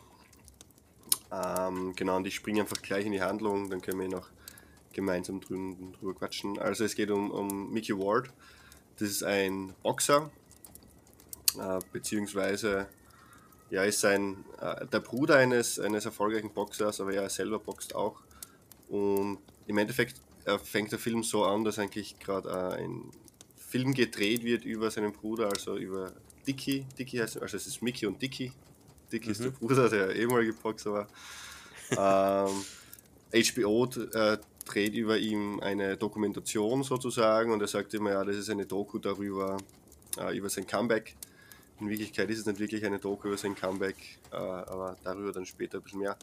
Ähm, genau, und ich springe einfach gleich in die Handlung, dann können wir noch gemeinsam drüber, drüber quatschen. Also es geht um, um Mickey Ward. Das ist ein Boxer, äh, beziehungsweise ja, ist ein, äh, der Bruder eines, eines erfolgreichen Boxers, aber er selber boxt auch. Und im Endeffekt äh, fängt der Film so an, dass eigentlich gerade äh, ein Film gedreht wird über seinen Bruder, also über Dicky. Dicky heißt, also es ist Mickey und Dicky. Dicky ist der Bruder, der ehemalige Boxer war. ähm, *laughs* HBO äh, dreht über ihm eine Dokumentation sozusagen und er sagt immer, ja, das ist eine Doku darüber, äh, über sein Comeback. In Wirklichkeit ist es nicht wirklich eine Doku über sein Comeback, äh, aber darüber dann später ein bisschen mehr.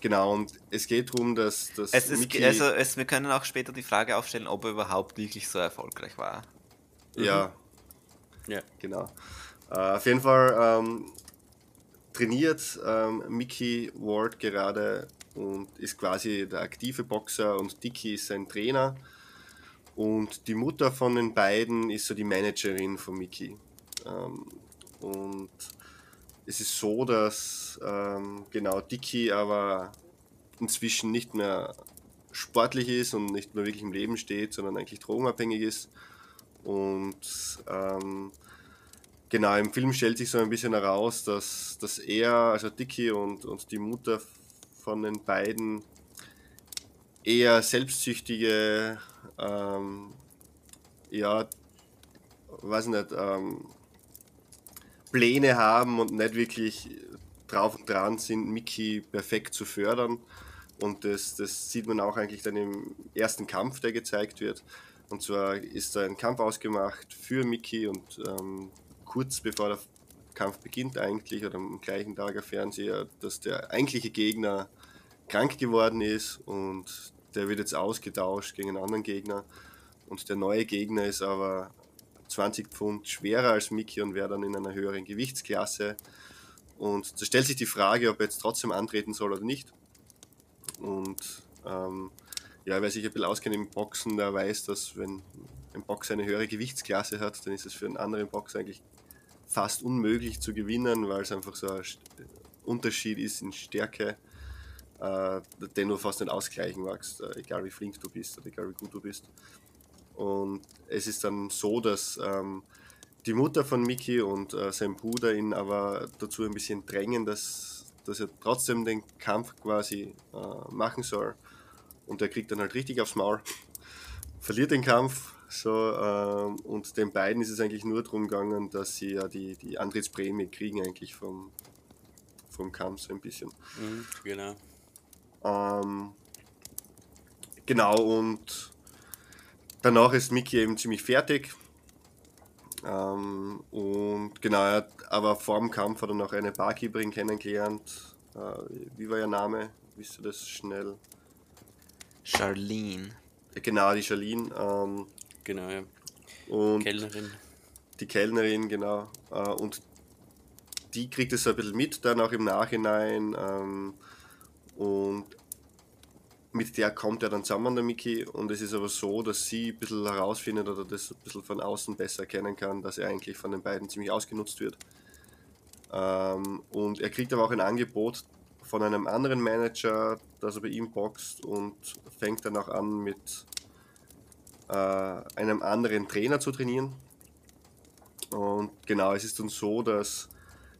Genau, und es geht darum, dass, dass Es ist, also es, wir können auch später die Frage aufstellen, ob er überhaupt wirklich so erfolgreich war. Ja, Ja. genau. Äh, auf jeden Fall ähm, trainiert ähm, Mickey Ward gerade und ist quasi der aktive Boxer und Dicky ist sein Trainer. Und die Mutter von den beiden ist so die Managerin von Mickey. Ähm, und es ist so, dass ähm, genau Dicky aber inzwischen nicht mehr sportlich ist und nicht mehr wirklich im Leben steht, sondern eigentlich drogenabhängig ist. Und ähm, genau, im Film stellt sich so ein bisschen heraus, dass, dass er, also Dicky und, und die Mutter von den beiden eher selbstsüchtige, ähm, ja, weiß nicht, ähm, Pläne haben und nicht wirklich drauf und dran sind, Mickey perfekt zu fördern. Und das, das sieht man auch eigentlich dann im ersten Kampf, der gezeigt wird. Und zwar ist da ein Kampf ausgemacht für Mickey und ähm, kurz bevor der Kampf beginnt eigentlich oder am gleichen Tag erfahren sie ja, dass der eigentliche Gegner krank geworden ist und der wird jetzt ausgetauscht gegen einen anderen Gegner. Und der neue Gegner ist aber 20 Pfund schwerer als Mickey und wäre dann in einer höheren Gewichtsklasse. Und da stellt sich die Frage, ob er jetzt trotzdem antreten soll oder nicht. Und ähm, ja, wer sich ein bisschen auskennt im Boxen, der weiß, dass wenn ein Boxer eine höhere Gewichtsklasse hat, dann ist es für einen anderen Boxer eigentlich fast unmöglich zu gewinnen, weil es einfach so ein St- Unterschied ist in Stärke, äh, den du fast nicht ausgleichen magst, äh, egal wie flink du bist oder egal wie gut du bist. Und es ist dann so, dass ähm, die Mutter von Mickey und äh, sein Bruder ihn aber dazu ein bisschen drängen, dass, dass er trotzdem den Kampf quasi äh, machen soll. Und er kriegt dann halt richtig aufs Maul, verliert den Kampf. So, ähm, und den beiden ist es eigentlich nur darum gegangen, dass sie ja die, die Antrittsprämie kriegen, eigentlich vom, vom Kampf so ein bisschen. Mhm, genau. Ähm, genau, und danach ist Mickey eben ziemlich fertig. Ähm, und genau, er hat, aber vor dem Kampf hat er noch eine Barkeeperin kennengelernt. Äh, wie war ihr Name? Wisst ihr das schnell? Charlene. Genau, die Charlene. Ähm, Genau, ja. und Kellnerin. die Kellnerin, genau. Äh, und die kriegt es so ein bisschen mit, dann auch im Nachhinein. Ähm, und mit der kommt er dann zusammen, der Mickey. Und es ist aber so, dass sie ein bisschen herausfindet oder das ein bisschen von außen besser erkennen kann, dass er eigentlich von den beiden ziemlich ausgenutzt wird. Ähm, und er kriegt aber auch ein Angebot von einem anderen Manager, dass er bei ihm boxt und fängt dann auch an mit äh, einem anderen Trainer zu trainieren. Und genau, es ist dann so, dass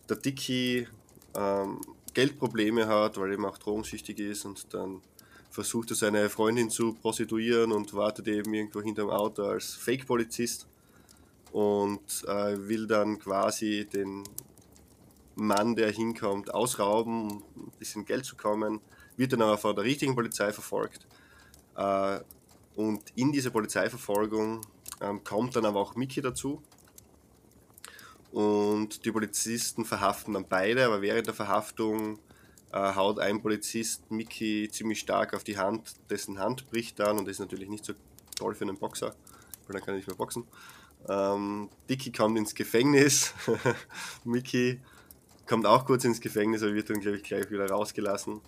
der Dicky ähm, Geldprobleme hat, weil er eben auch drogensüchtig ist und dann versucht er seine Freundin zu prostituieren und wartet eben irgendwo hinterm Auto als Fake-Polizist und äh, will dann quasi den Mann, der hinkommt, ausrauben, um ein bisschen Geld zu kommen, wird dann aber von der richtigen Polizei verfolgt. Äh, und in dieser Polizeiverfolgung ähm, kommt dann aber auch Mickey dazu. Und die Polizisten verhaften dann beide, aber während der Verhaftung äh, haut ein Polizist Mickey ziemlich stark auf die Hand, dessen Hand bricht dann und ist natürlich nicht so toll für einen Boxer, weil dann kann er nicht mehr boxen. Ähm, Dicky kommt ins Gefängnis, *laughs* Mickey kommt auch kurz ins Gefängnis, aber wird dann, glaube ich, gleich wieder rausgelassen.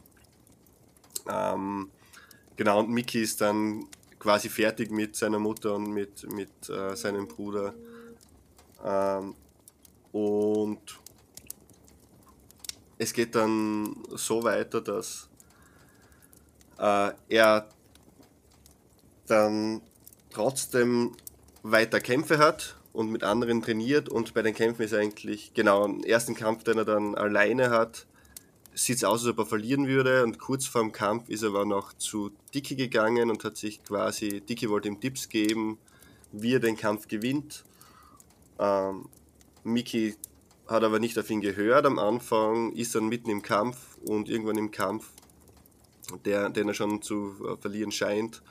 Ähm, genau, und Mickey ist dann quasi fertig mit seiner Mutter und mit, mit äh, seinem Bruder. Ähm, und es geht dann so weiter, dass äh, er dann trotzdem weiter Kämpfe hat und mit anderen trainiert. Und bei den Kämpfen ist eigentlich, genau, im ersten Kampf, den er dann alleine hat, sieht es aus, als ob er verlieren würde. Und kurz vor dem Kampf ist er aber noch zu Dicky gegangen und hat sich quasi, Dicky wollte ihm Tipps geben, wie er den Kampf gewinnt. Ähm, Mickey hat aber nicht auf ihn gehört. Am Anfang, ist dann mitten im Kampf und irgendwann im Kampf, der, den er schon zu äh, verlieren scheint,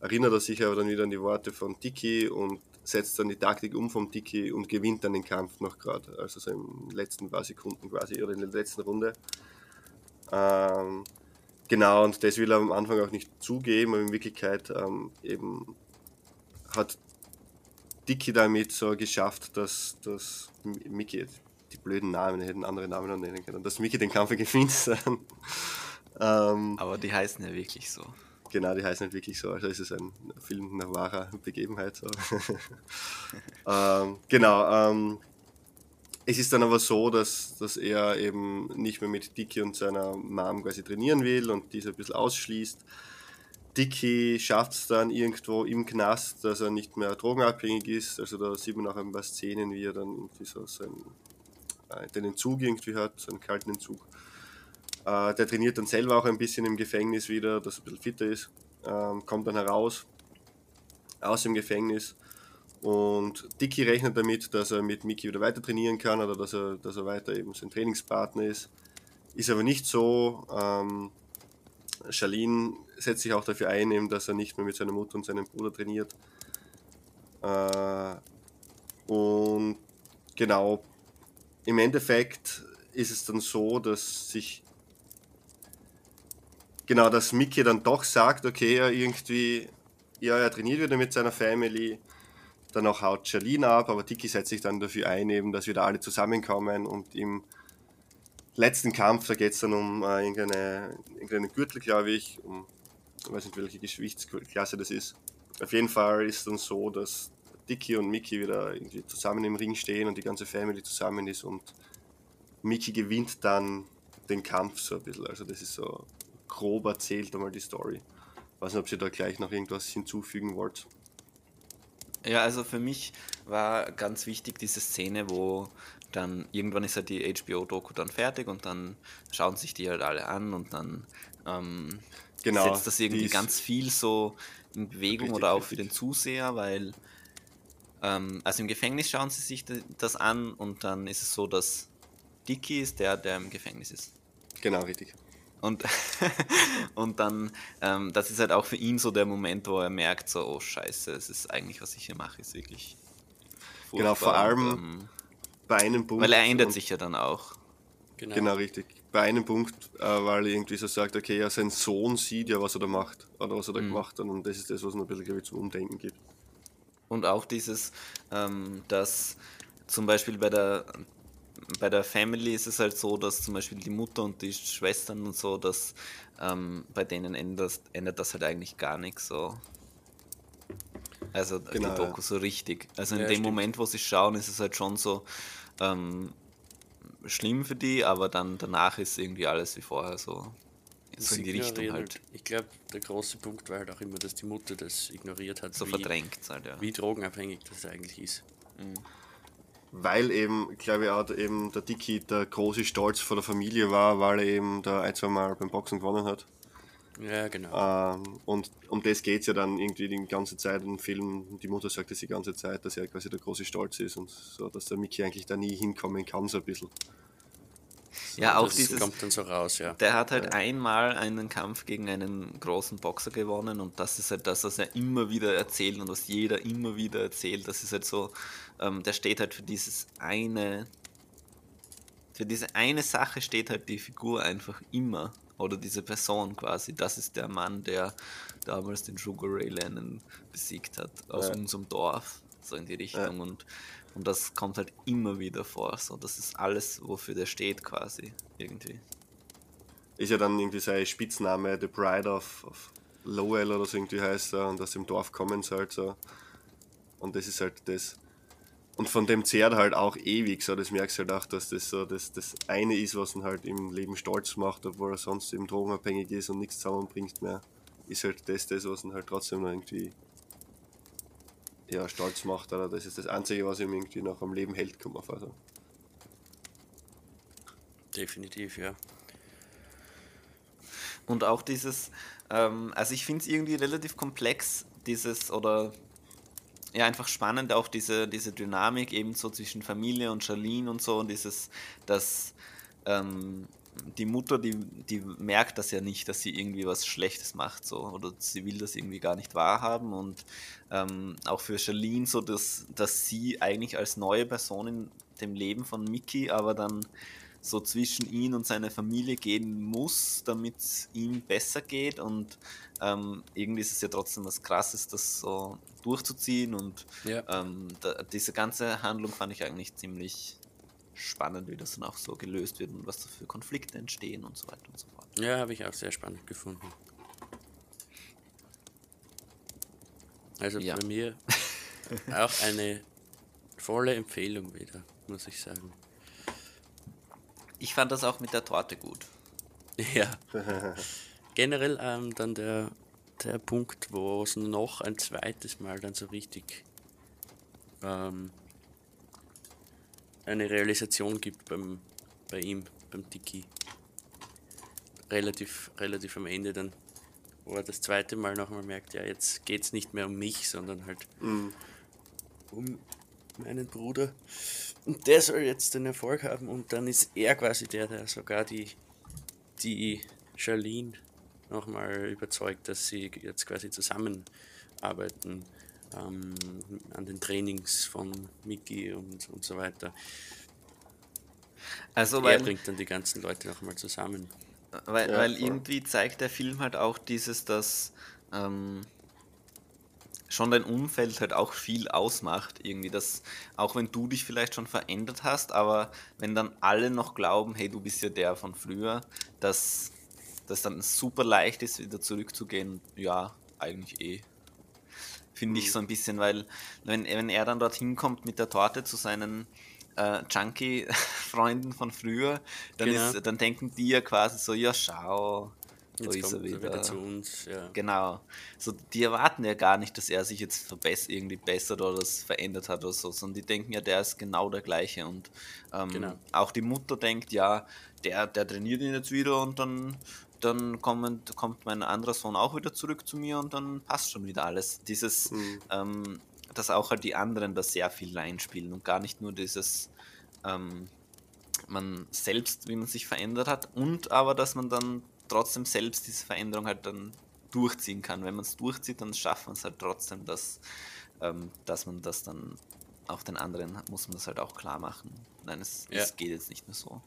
erinnert er sich aber dann wieder an die Worte von Dicky und setzt dann die Taktik um vom Dicky und gewinnt dann den Kampf noch gerade, also so in den letzten paar Sekunden quasi oder in der letzten Runde. Ähm, genau, und das will er am Anfang auch nicht zugeben, aber in Wirklichkeit ähm, eben hat Dicky damit so geschafft, dass, dass Mickey, die blöden Namen, hätten andere Namen noch nennen können, dass Mickey den Kampf *laughs* gewinnt. *laughs* ähm, Aber die heißen ja wirklich so. Genau, die heißen nicht wirklich so. Also es ist ein Film nach wahrer Begebenheit. So. *laughs* ähm, genau. Ähm, es ist dann aber so, dass, dass er eben nicht mehr mit Dicky und seiner Mom quasi trainieren will und diese ein bisschen ausschließt. Dicky schafft es dann irgendwo im Knast, dass er nicht mehr drogenabhängig ist. Also da sieht man auch ein paar Szenen, wie er dann irgendwie so seinen, äh, den Entzug irgendwie hat, so einen kalten Entzug. Äh, der trainiert dann selber auch ein bisschen im Gefängnis wieder, dass er ein bisschen fitter ist. Ähm, kommt dann heraus aus dem Gefängnis und Dicky rechnet damit, dass er mit Mickey wieder weiter trainieren kann oder dass er, dass er weiter eben sein Trainingspartner ist. Ist aber nicht so. Ähm, Charlene setzt sich auch dafür ein, eben, dass er nicht mehr mit seiner Mutter und seinem Bruder trainiert. Äh, und genau, im Endeffekt ist es dann so, dass sich genau, dass Mickey dann doch sagt, okay, er irgendwie, ja, er trainiert wieder mit seiner Family, dann auch haut Charlene ab, aber Dicky setzt sich dann dafür ein, eben, dass wieder alle zusammenkommen und im letzten Kampf, da geht es dann um äh, irgendeine, irgendeine Gürtel, glaube ich, um, ich weiß nicht, welche Gewichtsklasse das ist. Auf jeden Fall ist dann so, dass Dicky und Mickey wieder irgendwie zusammen im Ring stehen und die ganze Family zusammen ist und Mickey gewinnt dann den Kampf so ein bisschen. Also das ist so grob erzählt einmal die Story. Ich weiß nicht, ob ihr da gleich noch irgendwas hinzufügen wollt. Ja, also für mich war ganz wichtig diese Szene, wo dann irgendwann ist halt die HBO-Doku dann fertig und dann schauen sich die halt alle an und dann ähm, Genau, setzt das irgendwie ganz viel so in Bewegung Richtig, oder auch für den Zuseher, weil ähm, also im Gefängnis schauen sie sich das an und dann ist es so, dass Dicky ist der, der im Gefängnis ist. Genau, richtig. Und, *laughs* und dann, ähm, das ist halt auch für ihn so der Moment, wo er merkt, so, oh scheiße, es ist eigentlich, was ich hier mache, ist wirklich. Genau, vor allem und, ähm, Bei einem Punkt. weil er ändert sich ja dann auch. Genau. Genau, richtig. Bei einem Punkt, äh, weil er irgendwie so sagt, okay, ja, sein Sohn sieht ja, was er da macht. Oder was er da gemacht hat. Und das ist das, was ihn ein bisschen, glaube ich, zum Umdenken gibt. Und auch dieses, ähm, dass zum Beispiel bei der, bei der Family ist es halt so, dass zum Beispiel die Mutter und die Schwestern und so, dass ähm, bei denen ändert, ändert das halt eigentlich gar nichts. So. Also Genau, die Doku so richtig. Also in Ja, dem stimmt. Moment, wo sie schauen, ist es halt schon so ähm, schlimm für die, aber dann danach ist irgendwie alles wie vorher so, so in die Richtung ignorieren halt. Ich glaube, der große Punkt war halt auch immer, dass die Mutter das ignoriert hat, So wie, verdrängt halt, ja. wie drogenabhängig das eigentlich ist. Weil eben, glaube ich, auch der- eben der Dicky der große Stolz vor der Familie war, weil er eben da ein, zwei Mal beim Boxen gewonnen hat. Ja, genau. Ähm, und um das geht es ja dann irgendwie die ganze Zeit im Film. Die Mutter sagt das die ganze Zeit, dass er quasi der große Stolz ist und so, dass der Mickey eigentlich da nie hinkommen kann, so ein bisschen. Ja, auch das dieses, kommt dann so raus, ja. Der hat halt einmal einen Kampf gegen einen großen Boxer gewonnen und das ist halt das, was er immer wieder erzählt und was jeder immer wieder erzählt. Das ist halt so, ähm, der steht halt für dieses eine, für diese eine Sache steht halt die Figur einfach immer oder diese Person quasi. Das ist der Mann, der damals den Sugar Ray Lennon besiegt hat aus Ja. unserem Dorf, so in die Richtung und und das kommt halt immer wieder vor. So, das ist alles, wofür der steht, quasi, irgendwie. Ist ja dann irgendwie sein Spitzname, The Bride of, of Lowell oder so irgendwie heißt er und aus dem Dorf kommen sie halt so. Und das ist halt das. Und von dem zehrt halt auch ewig so, das merkst du halt auch, dass das so das, das eine ist, was ihn halt im Leben stolz macht, obwohl er sonst eben drogenabhängig ist und nichts zusammenbringt mehr, ist halt das, das, was ihn halt trotzdem noch irgendwie ja, stolz macht, oder das ist das Einzige, was ihm irgendwie noch am Leben hält, kann man fast. Definitiv, ja. Und auch dieses, ähm, also ich finde es irgendwie relativ komplex, dieses oder ja einfach spannend, auch diese, diese Dynamik eben so zwischen Familie und Charlene und so und dieses, dass ähm, die Mutter, die, die merkt das ja nicht, dass sie irgendwie was Schlechtes macht, so, oder sie will das irgendwie gar nicht wahrhaben und ähm, auch für Charlene so, dass, dass sie eigentlich als neue Person in dem Leben von Mickey, aber dann so zwischen ihn und seine Familie gehen muss, damit es ihm besser geht und ähm, irgendwie ist es ja trotzdem was Krasses, das so durchzuziehen und Ja. ähm, da, diese ganze Handlung fand ich eigentlich ziemlich spannend, wie das dann auch so gelöst wird und was da für Konflikte entstehen und so weiter und so fort. Ja, habe ich auch sehr spannend gefunden. Also Ja. bei mir *laughs* auch eine volle Empfehlung wieder, muss ich sagen. Ich fand das auch mit der Torte gut. *laughs* Ja. Generell ähm, dann der, der Punkt, wo es noch ein zweites Mal dann so richtig ähm, eine Realisation gibt beim, bei ihm, beim Dicky. Relativ, relativ am Ende dann, wo er das zweite Mal nochmal merkt, ja, jetzt geht es nicht mehr um mich, sondern halt um meinen Bruder. Und der soll jetzt den Erfolg haben und dann ist er quasi der, der sogar die, die Charlene nochmal überzeugt, dass sie jetzt quasi zusammenarbeiten ähm, an den Trainings von Mickey und, und so weiter. Also er weil, bringt dann die ganzen Leute nochmal zusammen. weil, Ja, weil voll. irgendwie zeigt der Film halt auch dieses, dass ähm, schon dein Umfeld halt auch viel ausmacht. Irgendwie, dass auch wenn du dich vielleicht schon verändert hast, aber wenn dann alle noch glauben, hey, du bist ja der von früher, dass das dann super leicht ist, wieder zurückzugehen. Ja, eigentlich eh. Finde ich so ein bisschen, weil wenn, wenn er dann dorthin kommt mit der Torte zu seinen äh, Junkie-Freunden von früher, dann, Genau. ist, dann denken die ja quasi so, ja schau, da Jetzt ist er er wieder. wieder zu uns. Ja. Genau. So, die erwarten ja gar nicht, dass er sich jetzt verbess irgendwie bessert oder es verändert hat oder so, sondern die denken ja, der ist genau der gleiche. Und ähm, Genau. auch die Mutter denkt, ja, der, der trainiert ihn jetzt wieder und dann, dann kommen, kommt mein anderer Sohn auch wieder zurück zu mir und dann passt schon wieder alles. Dieses, ähm, dass auch halt die anderen da sehr viel reinspielen und gar nicht nur dieses, ähm, man selbst, wie man sich verändert hat und aber, dass man dann trotzdem selbst diese Veränderung halt dann durchziehen kann. Wenn man es durchzieht, dann schafft man es halt trotzdem, dass, ähm, dass man das dann auch den anderen muss man das halt auch klar machen. Nein, es, Ja. es geht jetzt nicht mehr so.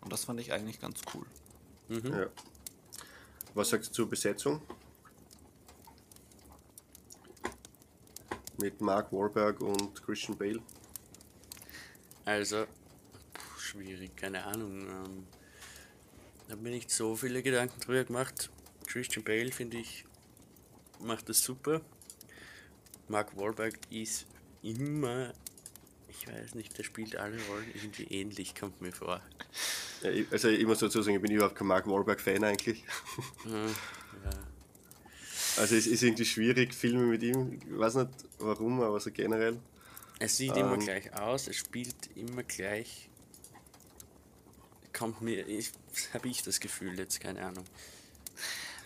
Und das fand ich eigentlich ganz cool. Mhm. Ja. Was sagst du zur Besetzung? Mit Mark Wahlberg und Christian Bale. Also, puh, schwierig, keine Ahnung. Ähm, habe mir nicht so viele Gedanken drüber gemacht. Christian Bale, finde ich, macht das super. Mark Wahlberg ist immer, ich weiß nicht, der spielt alle Rollen irgendwie ähnlich, kommt mir vor. Ja, ich- also ich muss dazu sagen, ich bin überhaupt kein Mark Wahlberg-Fan eigentlich. Ja. Also es ist irgendwie schwierig, Filme mit ihm. Ich weiß nicht warum, aber so generell. Es sieht immer Ähm. gleich aus, es spielt immer gleich. Kommt mir, *laughs* habe ich das Gefühl jetzt, keine Ahnung.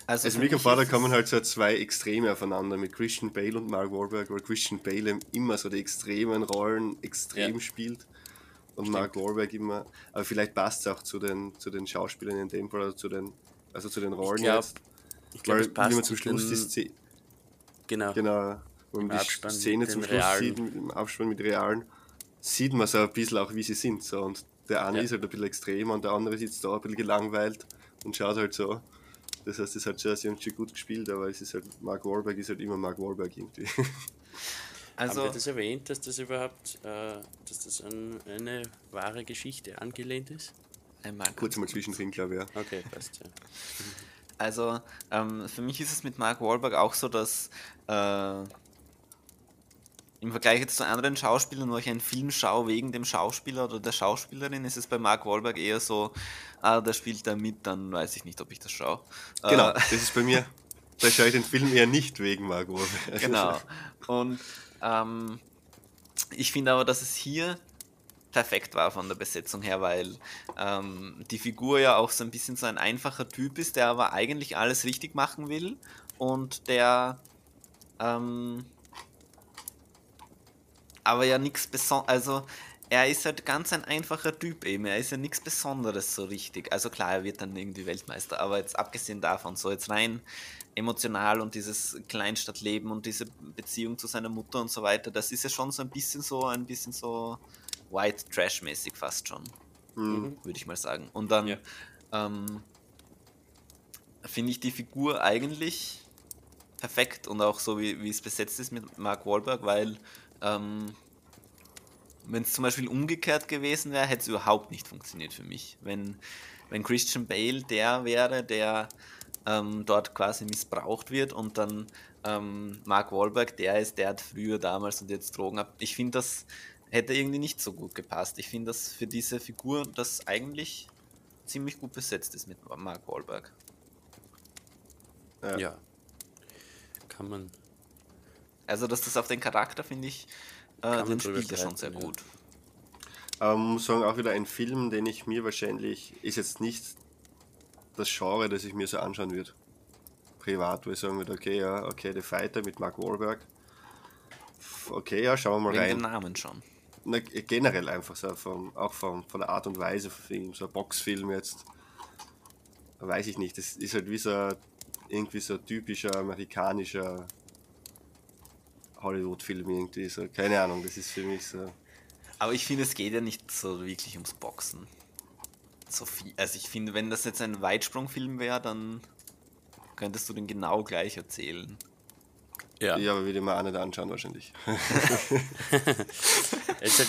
Also, Also da ist kommen halt so zwei Extreme aufeinander mit Christian Bale und Mark Wahlberg, weil Christian Bale immer so die extremen Rollen extrem Ja. spielt und Mark Wahlberg immer, aber vielleicht passt es auch zu den, zu den Schauspielern in dem Fall, oder zu den, also zu den Rollen glaub, jetzt. Ich glaube, es passt wie man zum zu Schluss die Szene, Genau. genau, wenn man die Abspann Szene zum Schluss Realen. sieht, dem Abspann mit Realen, sieht man so ein bisschen auch, wie sie sind. So. Und der eine Ja. ist halt ein bisschen extremer und der andere sitzt da ein bisschen gelangweilt und schaut halt so. Das heißt, das hat schon, sie haben schon gut gespielt, aber es ist halt, Mark Wahlberg ist halt immer Mark Wahlberg irgendwie. *laughs* Haben also, wir das erwähnt, dass das überhaupt, äh, dass das an eine wahre Geschichte angelehnt ist? einmal Kurz mal zwischendrin, glaube ich. Ja. Okay, passt ja. *laughs* Also ähm, für mich ist es mit Mark Wahlberg auch so, dass äh, im Vergleich jetzt zu anderen Schauspielern, wo ich einen Film schaue wegen dem Schauspieler oder der Schauspielerin, ist es bei Mark Wahlberg eher so, ah, da spielt er mit, dann weiß ich nicht, ob ich das schaue. Genau, Äh, das *laughs* ist bei mir. Da schaue ich den Film eher nicht wegen Mark Wahlberg. Genau. Und ähm, ich finde aber, dass es hier perfekt war von der Besetzung her, weil ähm, die Figur ja auch so ein bisschen so ein einfacher Typ ist, der aber eigentlich alles richtig machen will und der ähm, aber ja nichts Besonderes, also er ist halt ganz ein einfacher Typ eben, er ist ja nichts Besonderes so richtig. Also klar, er wird dann irgendwie Weltmeister, aber jetzt abgesehen davon, so jetzt rein emotional und dieses Kleinstadtleben und diese Beziehung zu seiner Mutter und so weiter, das ist ja schon so ein bisschen so, ein bisschen so White Trash-mäßig fast schon, Mhm. würde ich mal sagen. Und dann Ja. ähm, finde ich die Figur eigentlich perfekt und auch so, wie, wie es besetzt ist mit Mark Wahlberg, weil ähm, wenn es zum Beispiel umgekehrt gewesen wäre, hätte es überhaupt nicht funktioniert für mich. Wenn, wenn Christian Bale der wäre, der ähm, dort quasi missbraucht wird und dann ähm, Mark Wahlberg der ist, der hat früher damals und jetzt Drogen ab. Ich finde, das hätte irgendwie nicht so gut gepasst. Ich finde, dass für diese Figur das eigentlich ziemlich gut besetzt ist mit Mark Wahlberg. Ja. Ja. Kann man. Also, dass das auf den Charakter, finde ich, äh, den spielt er schon sehr ja. gut. Aber man muss sagen, auch wieder ein Film, den ich mir wahrscheinlich, ist jetzt nicht das Genre, das ich mir so anschauen würde. Privat, wo ich sagen würde, okay, ja, okay, The Fighter mit Mark Wahlberg. Okay, ja, schauen wir mal Wegen rein. dem Namen schon. Na, generell einfach so, vom, auch vom, von der Art und Weise von Film, so ein Boxfilm jetzt, weiß ich nicht, das ist halt wie so ein- irgendwie so typischer amerikanischer Hollywood-Film irgendwie, so, keine Ahnung, das ist für mich so, Aber ich finde, es geht ja nicht so wirklich ums Boxen. So viel. Also ich finde, wenn das jetzt ein Weitsprungfilm wäre, dann könntest du den genau gleich erzählen. Ja. ja, aber würde ich mir auch nicht anschauen wahrscheinlich. *laughs* Es, hat,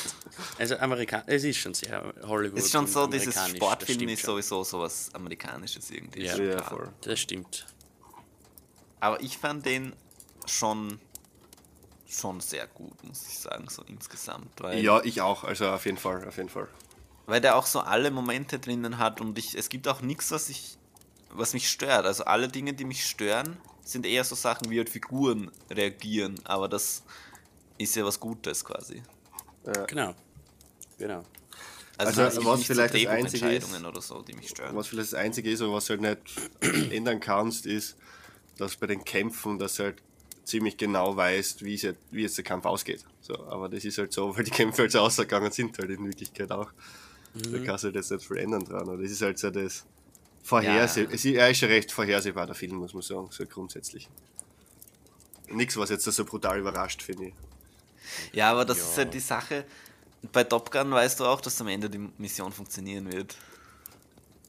also Amerika es ist schon sehr Hollywood. Ist schon so, dieses Sportfilm ist sowieso sowas Amerikanisches irgendwie. Ja. ist Ja, klar. voll. Das stimmt. Aber ich fand den schon schon sehr gut, muss ich sagen, so insgesamt. Weil, Ja, ich auch, also auf jeden Fall, auf jeden Fall. Weil der auch so alle Momente drinnen hat und ich, es gibt auch nichts, was ich was mich stört. Also alle Dinge, die mich stören, sind eher so Sachen, wie halt Figuren reagieren. Aber das ist ja was Gutes quasi. Ja. Genau. Genau. Also, sind was vielleicht so das Einzige ist- oder so, die mich stören. Was vielleicht das Einzige ist, aber was du halt nicht *clears throat* ändern kannst, ist, dass bei den Kämpfen, dass du halt ziemlich genau weißt, wie, es jetzt, wie jetzt der Kampf ausgeht. So, aber das ist halt so, *laughs* weil die Kämpfe halt so ausgegangen sind, halt in Wirklichkeit auch. Da kannst du halt jetzt nicht viel ändern dran. Aber das ist halt so das Vorherseh Ja. es ist, Er ist ja recht vorhersehbar, der Film, muss man sagen, so grundsätzlich. Nichts, was jetzt so brutal überrascht, finde ich. Ja, aber das Ja. ist halt die Sache. Bei Top Gun weißt du auch, dass am Ende die Mission funktionieren wird.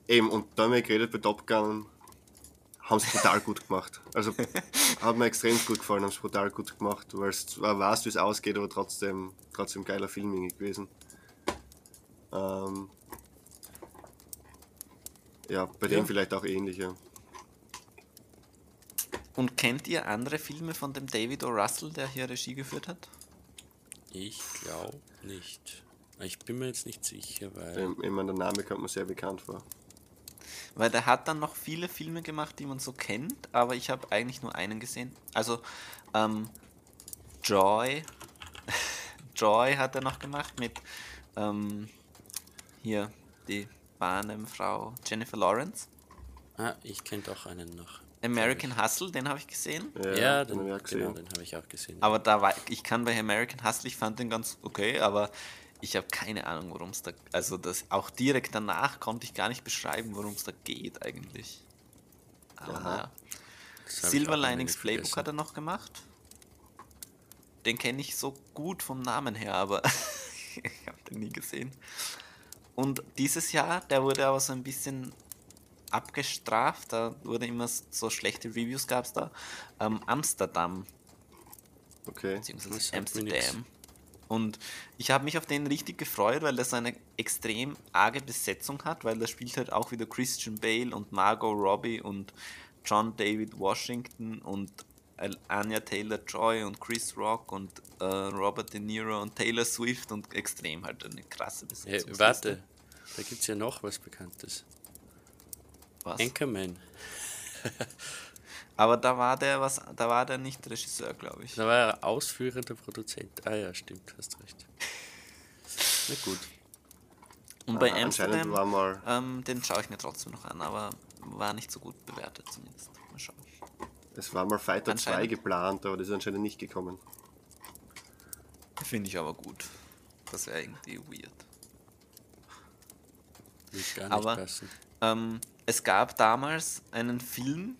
Eben, und da haben wir geredet bei Top Gun, haben sie brutal gut gemacht. Also *laughs* hat mir extrem gut gefallen, haben es brutal gut gemacht, weil es zwar weißt, wie es ausgeht, aber trotzdem, trotzdem geiler Film irgendwie gewesen. Ähm, ja, bei dem Ja. vielleicht auch ähnlich, ja. Und kennt ihr andere Filme von dem David O. Russell, der hier Regie geführt hat? Ich glaube nicht. Ich bin mir jetzt nicht sicher, weil. Ich meine, der Name kommt mir sehr bekannt vor. Weil der hat dann noch viele Filme gemacht, die man so kennt, aber ich habe eigentlich nur einen gesehen. Also, ähm, Joy. *laughs* Joy hat er noch gemacht mit, ähm, hier, die Bahnemfrau Jennifer Lawrence. Ah, ich kenne doch einen noch. American Hustle, den habe ich gesehen. Ja, den den, habe ich auch genau, gesehen. den habe ich auch gesehen. Aber da war, ich kann bei American Hustle, ich fand den ganz okay, aber ich habe keine Ahnung, worum es da, also das, auch direkt danach konnte ich gar nicht beschreiben, worum es da geht eigentlich. Aber naja. Habe ich Silver Linings Playbook vergessen. hat er noch gemacht. Den kenne ich so gut vom Namen her, aber *laughs* ich habe den nie gesehen. Und dieses Jahr, der wurde aber so ein bisschen abgestraft, da wurde immer so schlechte Reviews gab es da. Ähm, Amsterdam, Okay. beziehungsweise. Amsterdam. Und ich habe mich auf den richtig gefreut, weil das eine extrem arge Besetzung hat, weil da spielt halt auch wieder Christian Bale und Margot Robbie und John David Washington und Anya Taylor-Joy und Chris Rock und äh, Robert De Niro und Taylor Swift und extrem halt eine krasse Hey, Besetzung. warte, da gibt es ja noch was Bekanntes. Was? Anchorman. *laughs* Aber da war der was, da war der nicht Regisseur, glaube ich. Da war er ausführender Produzent. Ah ja, stimmt, hast recht. *laughs* Na gut. Und bei Ah, Amsterdam, war mal- ähm, den schaue ich mir trotzdem noch an, aber war nicht so gut bewertet zumindest. Mal schauen. Es war mal Fighter 2 Anscheinend. geplant, aber das ist anscheinend nicht gekommen. Finde ich aber gut. Das wäre irgendwie weird. Wird gar nicht Aber passen. ähm, es gab damals einen Film,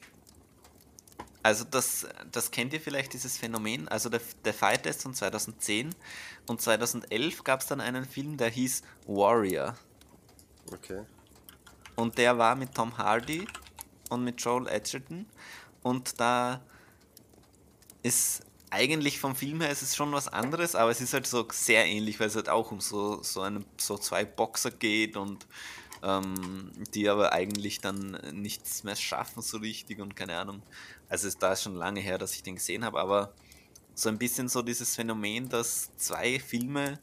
also das, das kennt ihr vielleicht, dieses Phänomen, also der, der Fighter ist von 2010 und 2011 gab es dann einen Film, der hieß Warrior Okay. und der war mit Tom Hardy und mit Joel Edgerton und da ist eigentlich vom Film her ist es schon was anderes, aber es ist halt so sehr ähnlich, weil es halt auch um so, so, einen, so zwei Boxer geht und ähm, die aber eigentlich dann nichts mehr schaffen so richtig und keine Ahnung. Also da ist schon lange her, dass ich den gesehen habe, aber so ein bisschen so dieses Phänomen, dass zwei Filme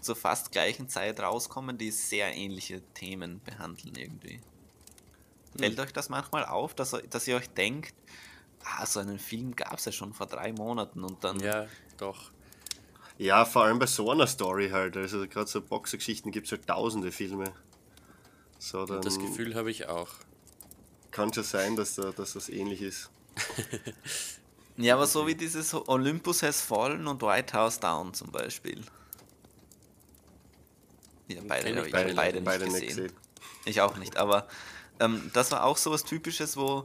zur fast gleichen Zeit rauskommen, die sehr ähnliche Themen behandeln irgendwie. Fällt euch das manchmal auf, dass, dass ihr euch denkt, ah, so einen Film gab es ja schon vor drei Monaten und dann Ja, doch. Ja, vor allem bei so einer Story halt. Also gerade so Boxergeschichten gibt es halt tausende Filme. So, dann Und das Gefühl habe ich auch. kann schon sein, dass, da, dass das ähnlich ist. *laughs* Ja, aber so wie dieses Olympus Has Fallen und White House Down zum Beispiel. Ja, beide ich beide beide, beide nicht nicht gesehen. gesehen. Ich auch nicht, aber ähm, das war auch so was Typisches, wo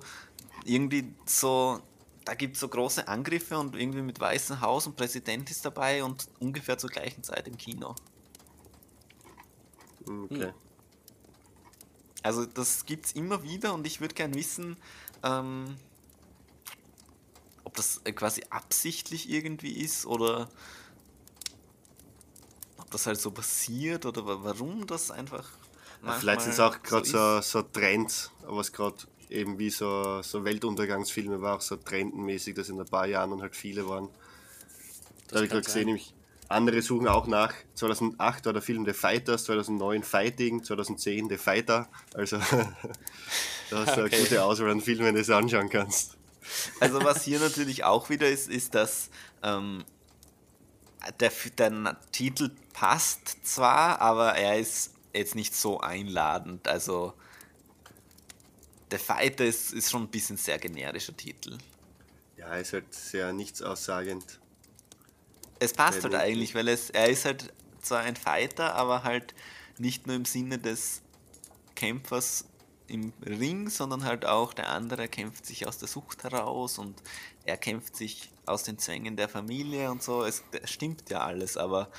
irgendwie so, da gibt es so große Angriffe und irgendwie mit Weißem Haus und Präsident ist dabei und ungefähr zur gleichen Zeit im Kino. Hm, Okay. Also das gibt's immer wieder und ich würde gern wissen, ähm, ob das äh, quasi absichtlich irgendwie ist oder ob das halt so passiert oder wa- warum das einfach. Ja, Vielleicht sind es auch gerade ist. so, so Trends, was gerade eben wie so, so Weltuntergangsfilme war, auch so trendenmäßig, dass in ein paar Jahren dann halt viele waren. Da habe ich gerade gesehen, nämlich andere suchen auch nach. 2008 war der Film The Fighters, 2009 Fighting, 2010 The Fighter. Also *laughs* Da hast du Okay. eine gute Auswahl an Filmen, die du anschauen kannst. Also was hier natürlich auch wieder ist, ist, dass ähm, der, der Titel passt zwar, aber er ist jetzt nicht so einladend. Also der Fighter ist, ist schon ein bisschen sehr generischer Titel. Ja, ist halt sehr nichtsaussagend. Es passt halt eigentlich, weil es, er ist halt zwar ein Fighter, aber halt nicht nur im Sinne des Kämpfers im Ring, sondern halt auch der andere kämpft sich aus der Sucht heraus und er kämpft sich aus den Zwängen der Familie und so. Es stimmt ja alles, aber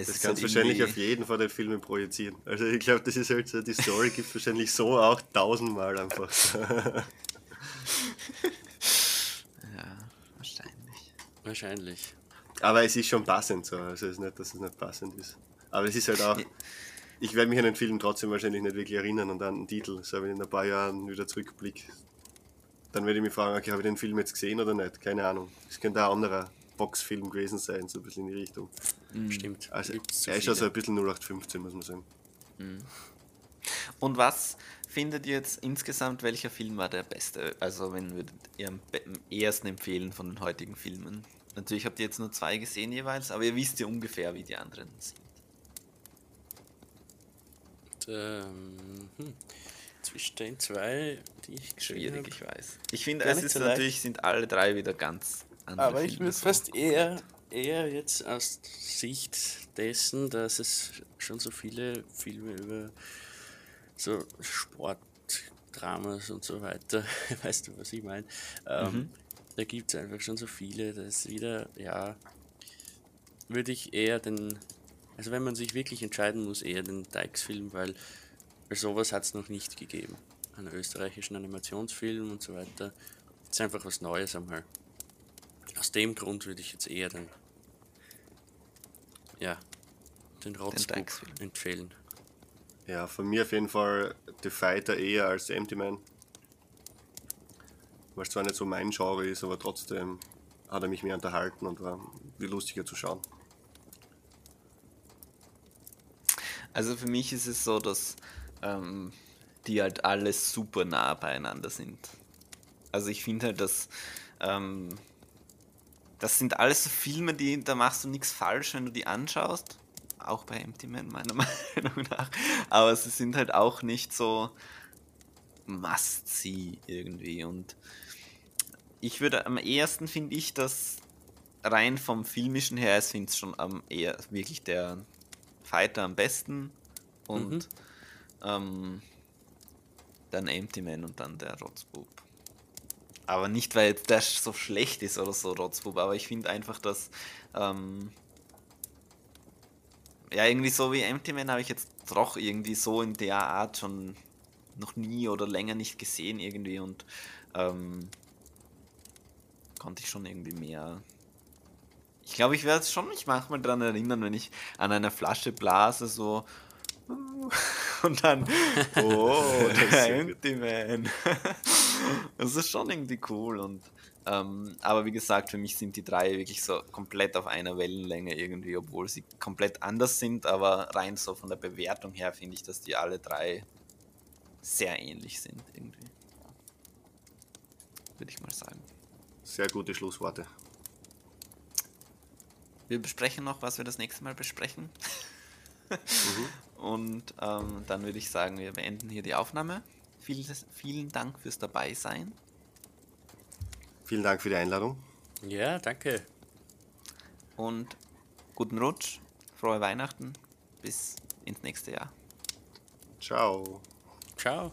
es Das kannst du halt wahrscheinlich auf jeden von den Filmen projizieren. Also ich glaube, das ist halt so, die Story gibt wahrscheinlich so auch tausendmal einfach. *laughs* Ja, wahrscheinlich. Wahrscheinlich. Aber es ist schon passend so. Also es ist nicht, dass es nicht passend ist. Aber es ist halt auch. Ich werde mich an den Film trotzdem wahrscheinlich nicht wirklich erinnern und an den Titel. So, wenn ich in ein paar Jahren wieder zurückblicke, dann werde ich mich fragen, okay, habe ich den Film jetzt gesehen oder nicht? Keine Ahnung. Es könnte ein anderer Boxfilm gewesen sein, so ein bisschen in die Richtung. Stimmt. Also er ist schon so viele. ein bisschen 0815, muss man sagen. Und was findet ihr jetzt insgesamt, welcher Film war der beste? Also, wenn würdet ihr am ehesten empfehlen von den heutigen Filmen? Natürlich habt ihr jetzt nur zwei gesehen jeweils, aber ihr wisst ja ungefähr, wie die anderen sind. Ähm, hm. Zwischen den zwei, die ich gesehen Schwierig, habe. ich weiß. Ich finde, es ist so leicht. natürlich, sind alle drei wieder ganz Aber ich würde fast eher, eher jetzt aus Sicht dessen, dass es schon so viele Filme über so Sportdramas und so weiter, *laughs* weißt du, was ich meine? Ähm, Da gibt es einfach schon so viele, das ist wieder, ja, würde ich eher den, also wenn man sich wirklich entscheiden muss, eher den Dykes-Film, weil, weil sowas hat es noch nicht gegeben. Einen österreichischen Animationsfilm und so weiter. Das ist einfach was Neues einmal. Aus dem Grund würde ich jetzt eher den, ja, den Rotzbub empfehlen. Ja, von mir auf jeden Fall The Fighter eher als Empty Man. Was zwar nicht so mein Genre ist, aber trotzdem hat er mich mehr unterhalten und war wie lustiger zu schauen. Also für mich ist es so, dass ähm, die halt alle super nah beieinander sind. Also ich finde halt, dass ähm, das sind alles so Filme, die da machst du nichts falsch, wenn du die anschaust. Auch bei Empty Man meiner *laughs* Meinung nach. Aber sie sind halt auch nicht so must-see irgendwie. Und ich würde am ehesten finde ich, dass rein vom filmischen her, ich finde es schon am eher wirklich der Fighter am besten und ähm, dann Empty Man und dann der Rotzbub. Aber nicht, weil der so schlecht ist oder so, Rotzbub, aber ich finde einfach, dass ähm, ja, irgendwie so wie Empty Man habe ich jetzt doch irgendwie so in der Art schon noch nie oder länger nicht gesehen irgendwie und ähm, konnte ich schon irgendwie mehr. Ich glaube, ich werde schon mich manchmal daran erinnern, wenn ich an eine Flasche blase, so *laughs* und dann, oh, *laughs* Das ist der. Empty Man. *laughs* Das ist schon irgendwie cool und ähm, aber wie gesagt, für mich sind die drei wirklich so komplett auf einer Wellenlänge irgendwie, obwohl sie komplett anders sind, aber rein so von der Bewertung her finde ich, dass die alle drei sehr ähnlich sind irgendwie. Würde ich mal sagen. Sehr gute Schlussworte. Wir besprechen noch, was wir das nächste Mal besprechen. *laughs* Und ähm, dann würde ich sagen, wir beenden hier die Aufnahme. Vielen, vielen Dank fürs Dabeisein. Vielen Dank für die Einladung. Ja, danke. Und guten Rutsch, frohe Weihnachten, bis ins nächste Jahr. Ciao. Ciao.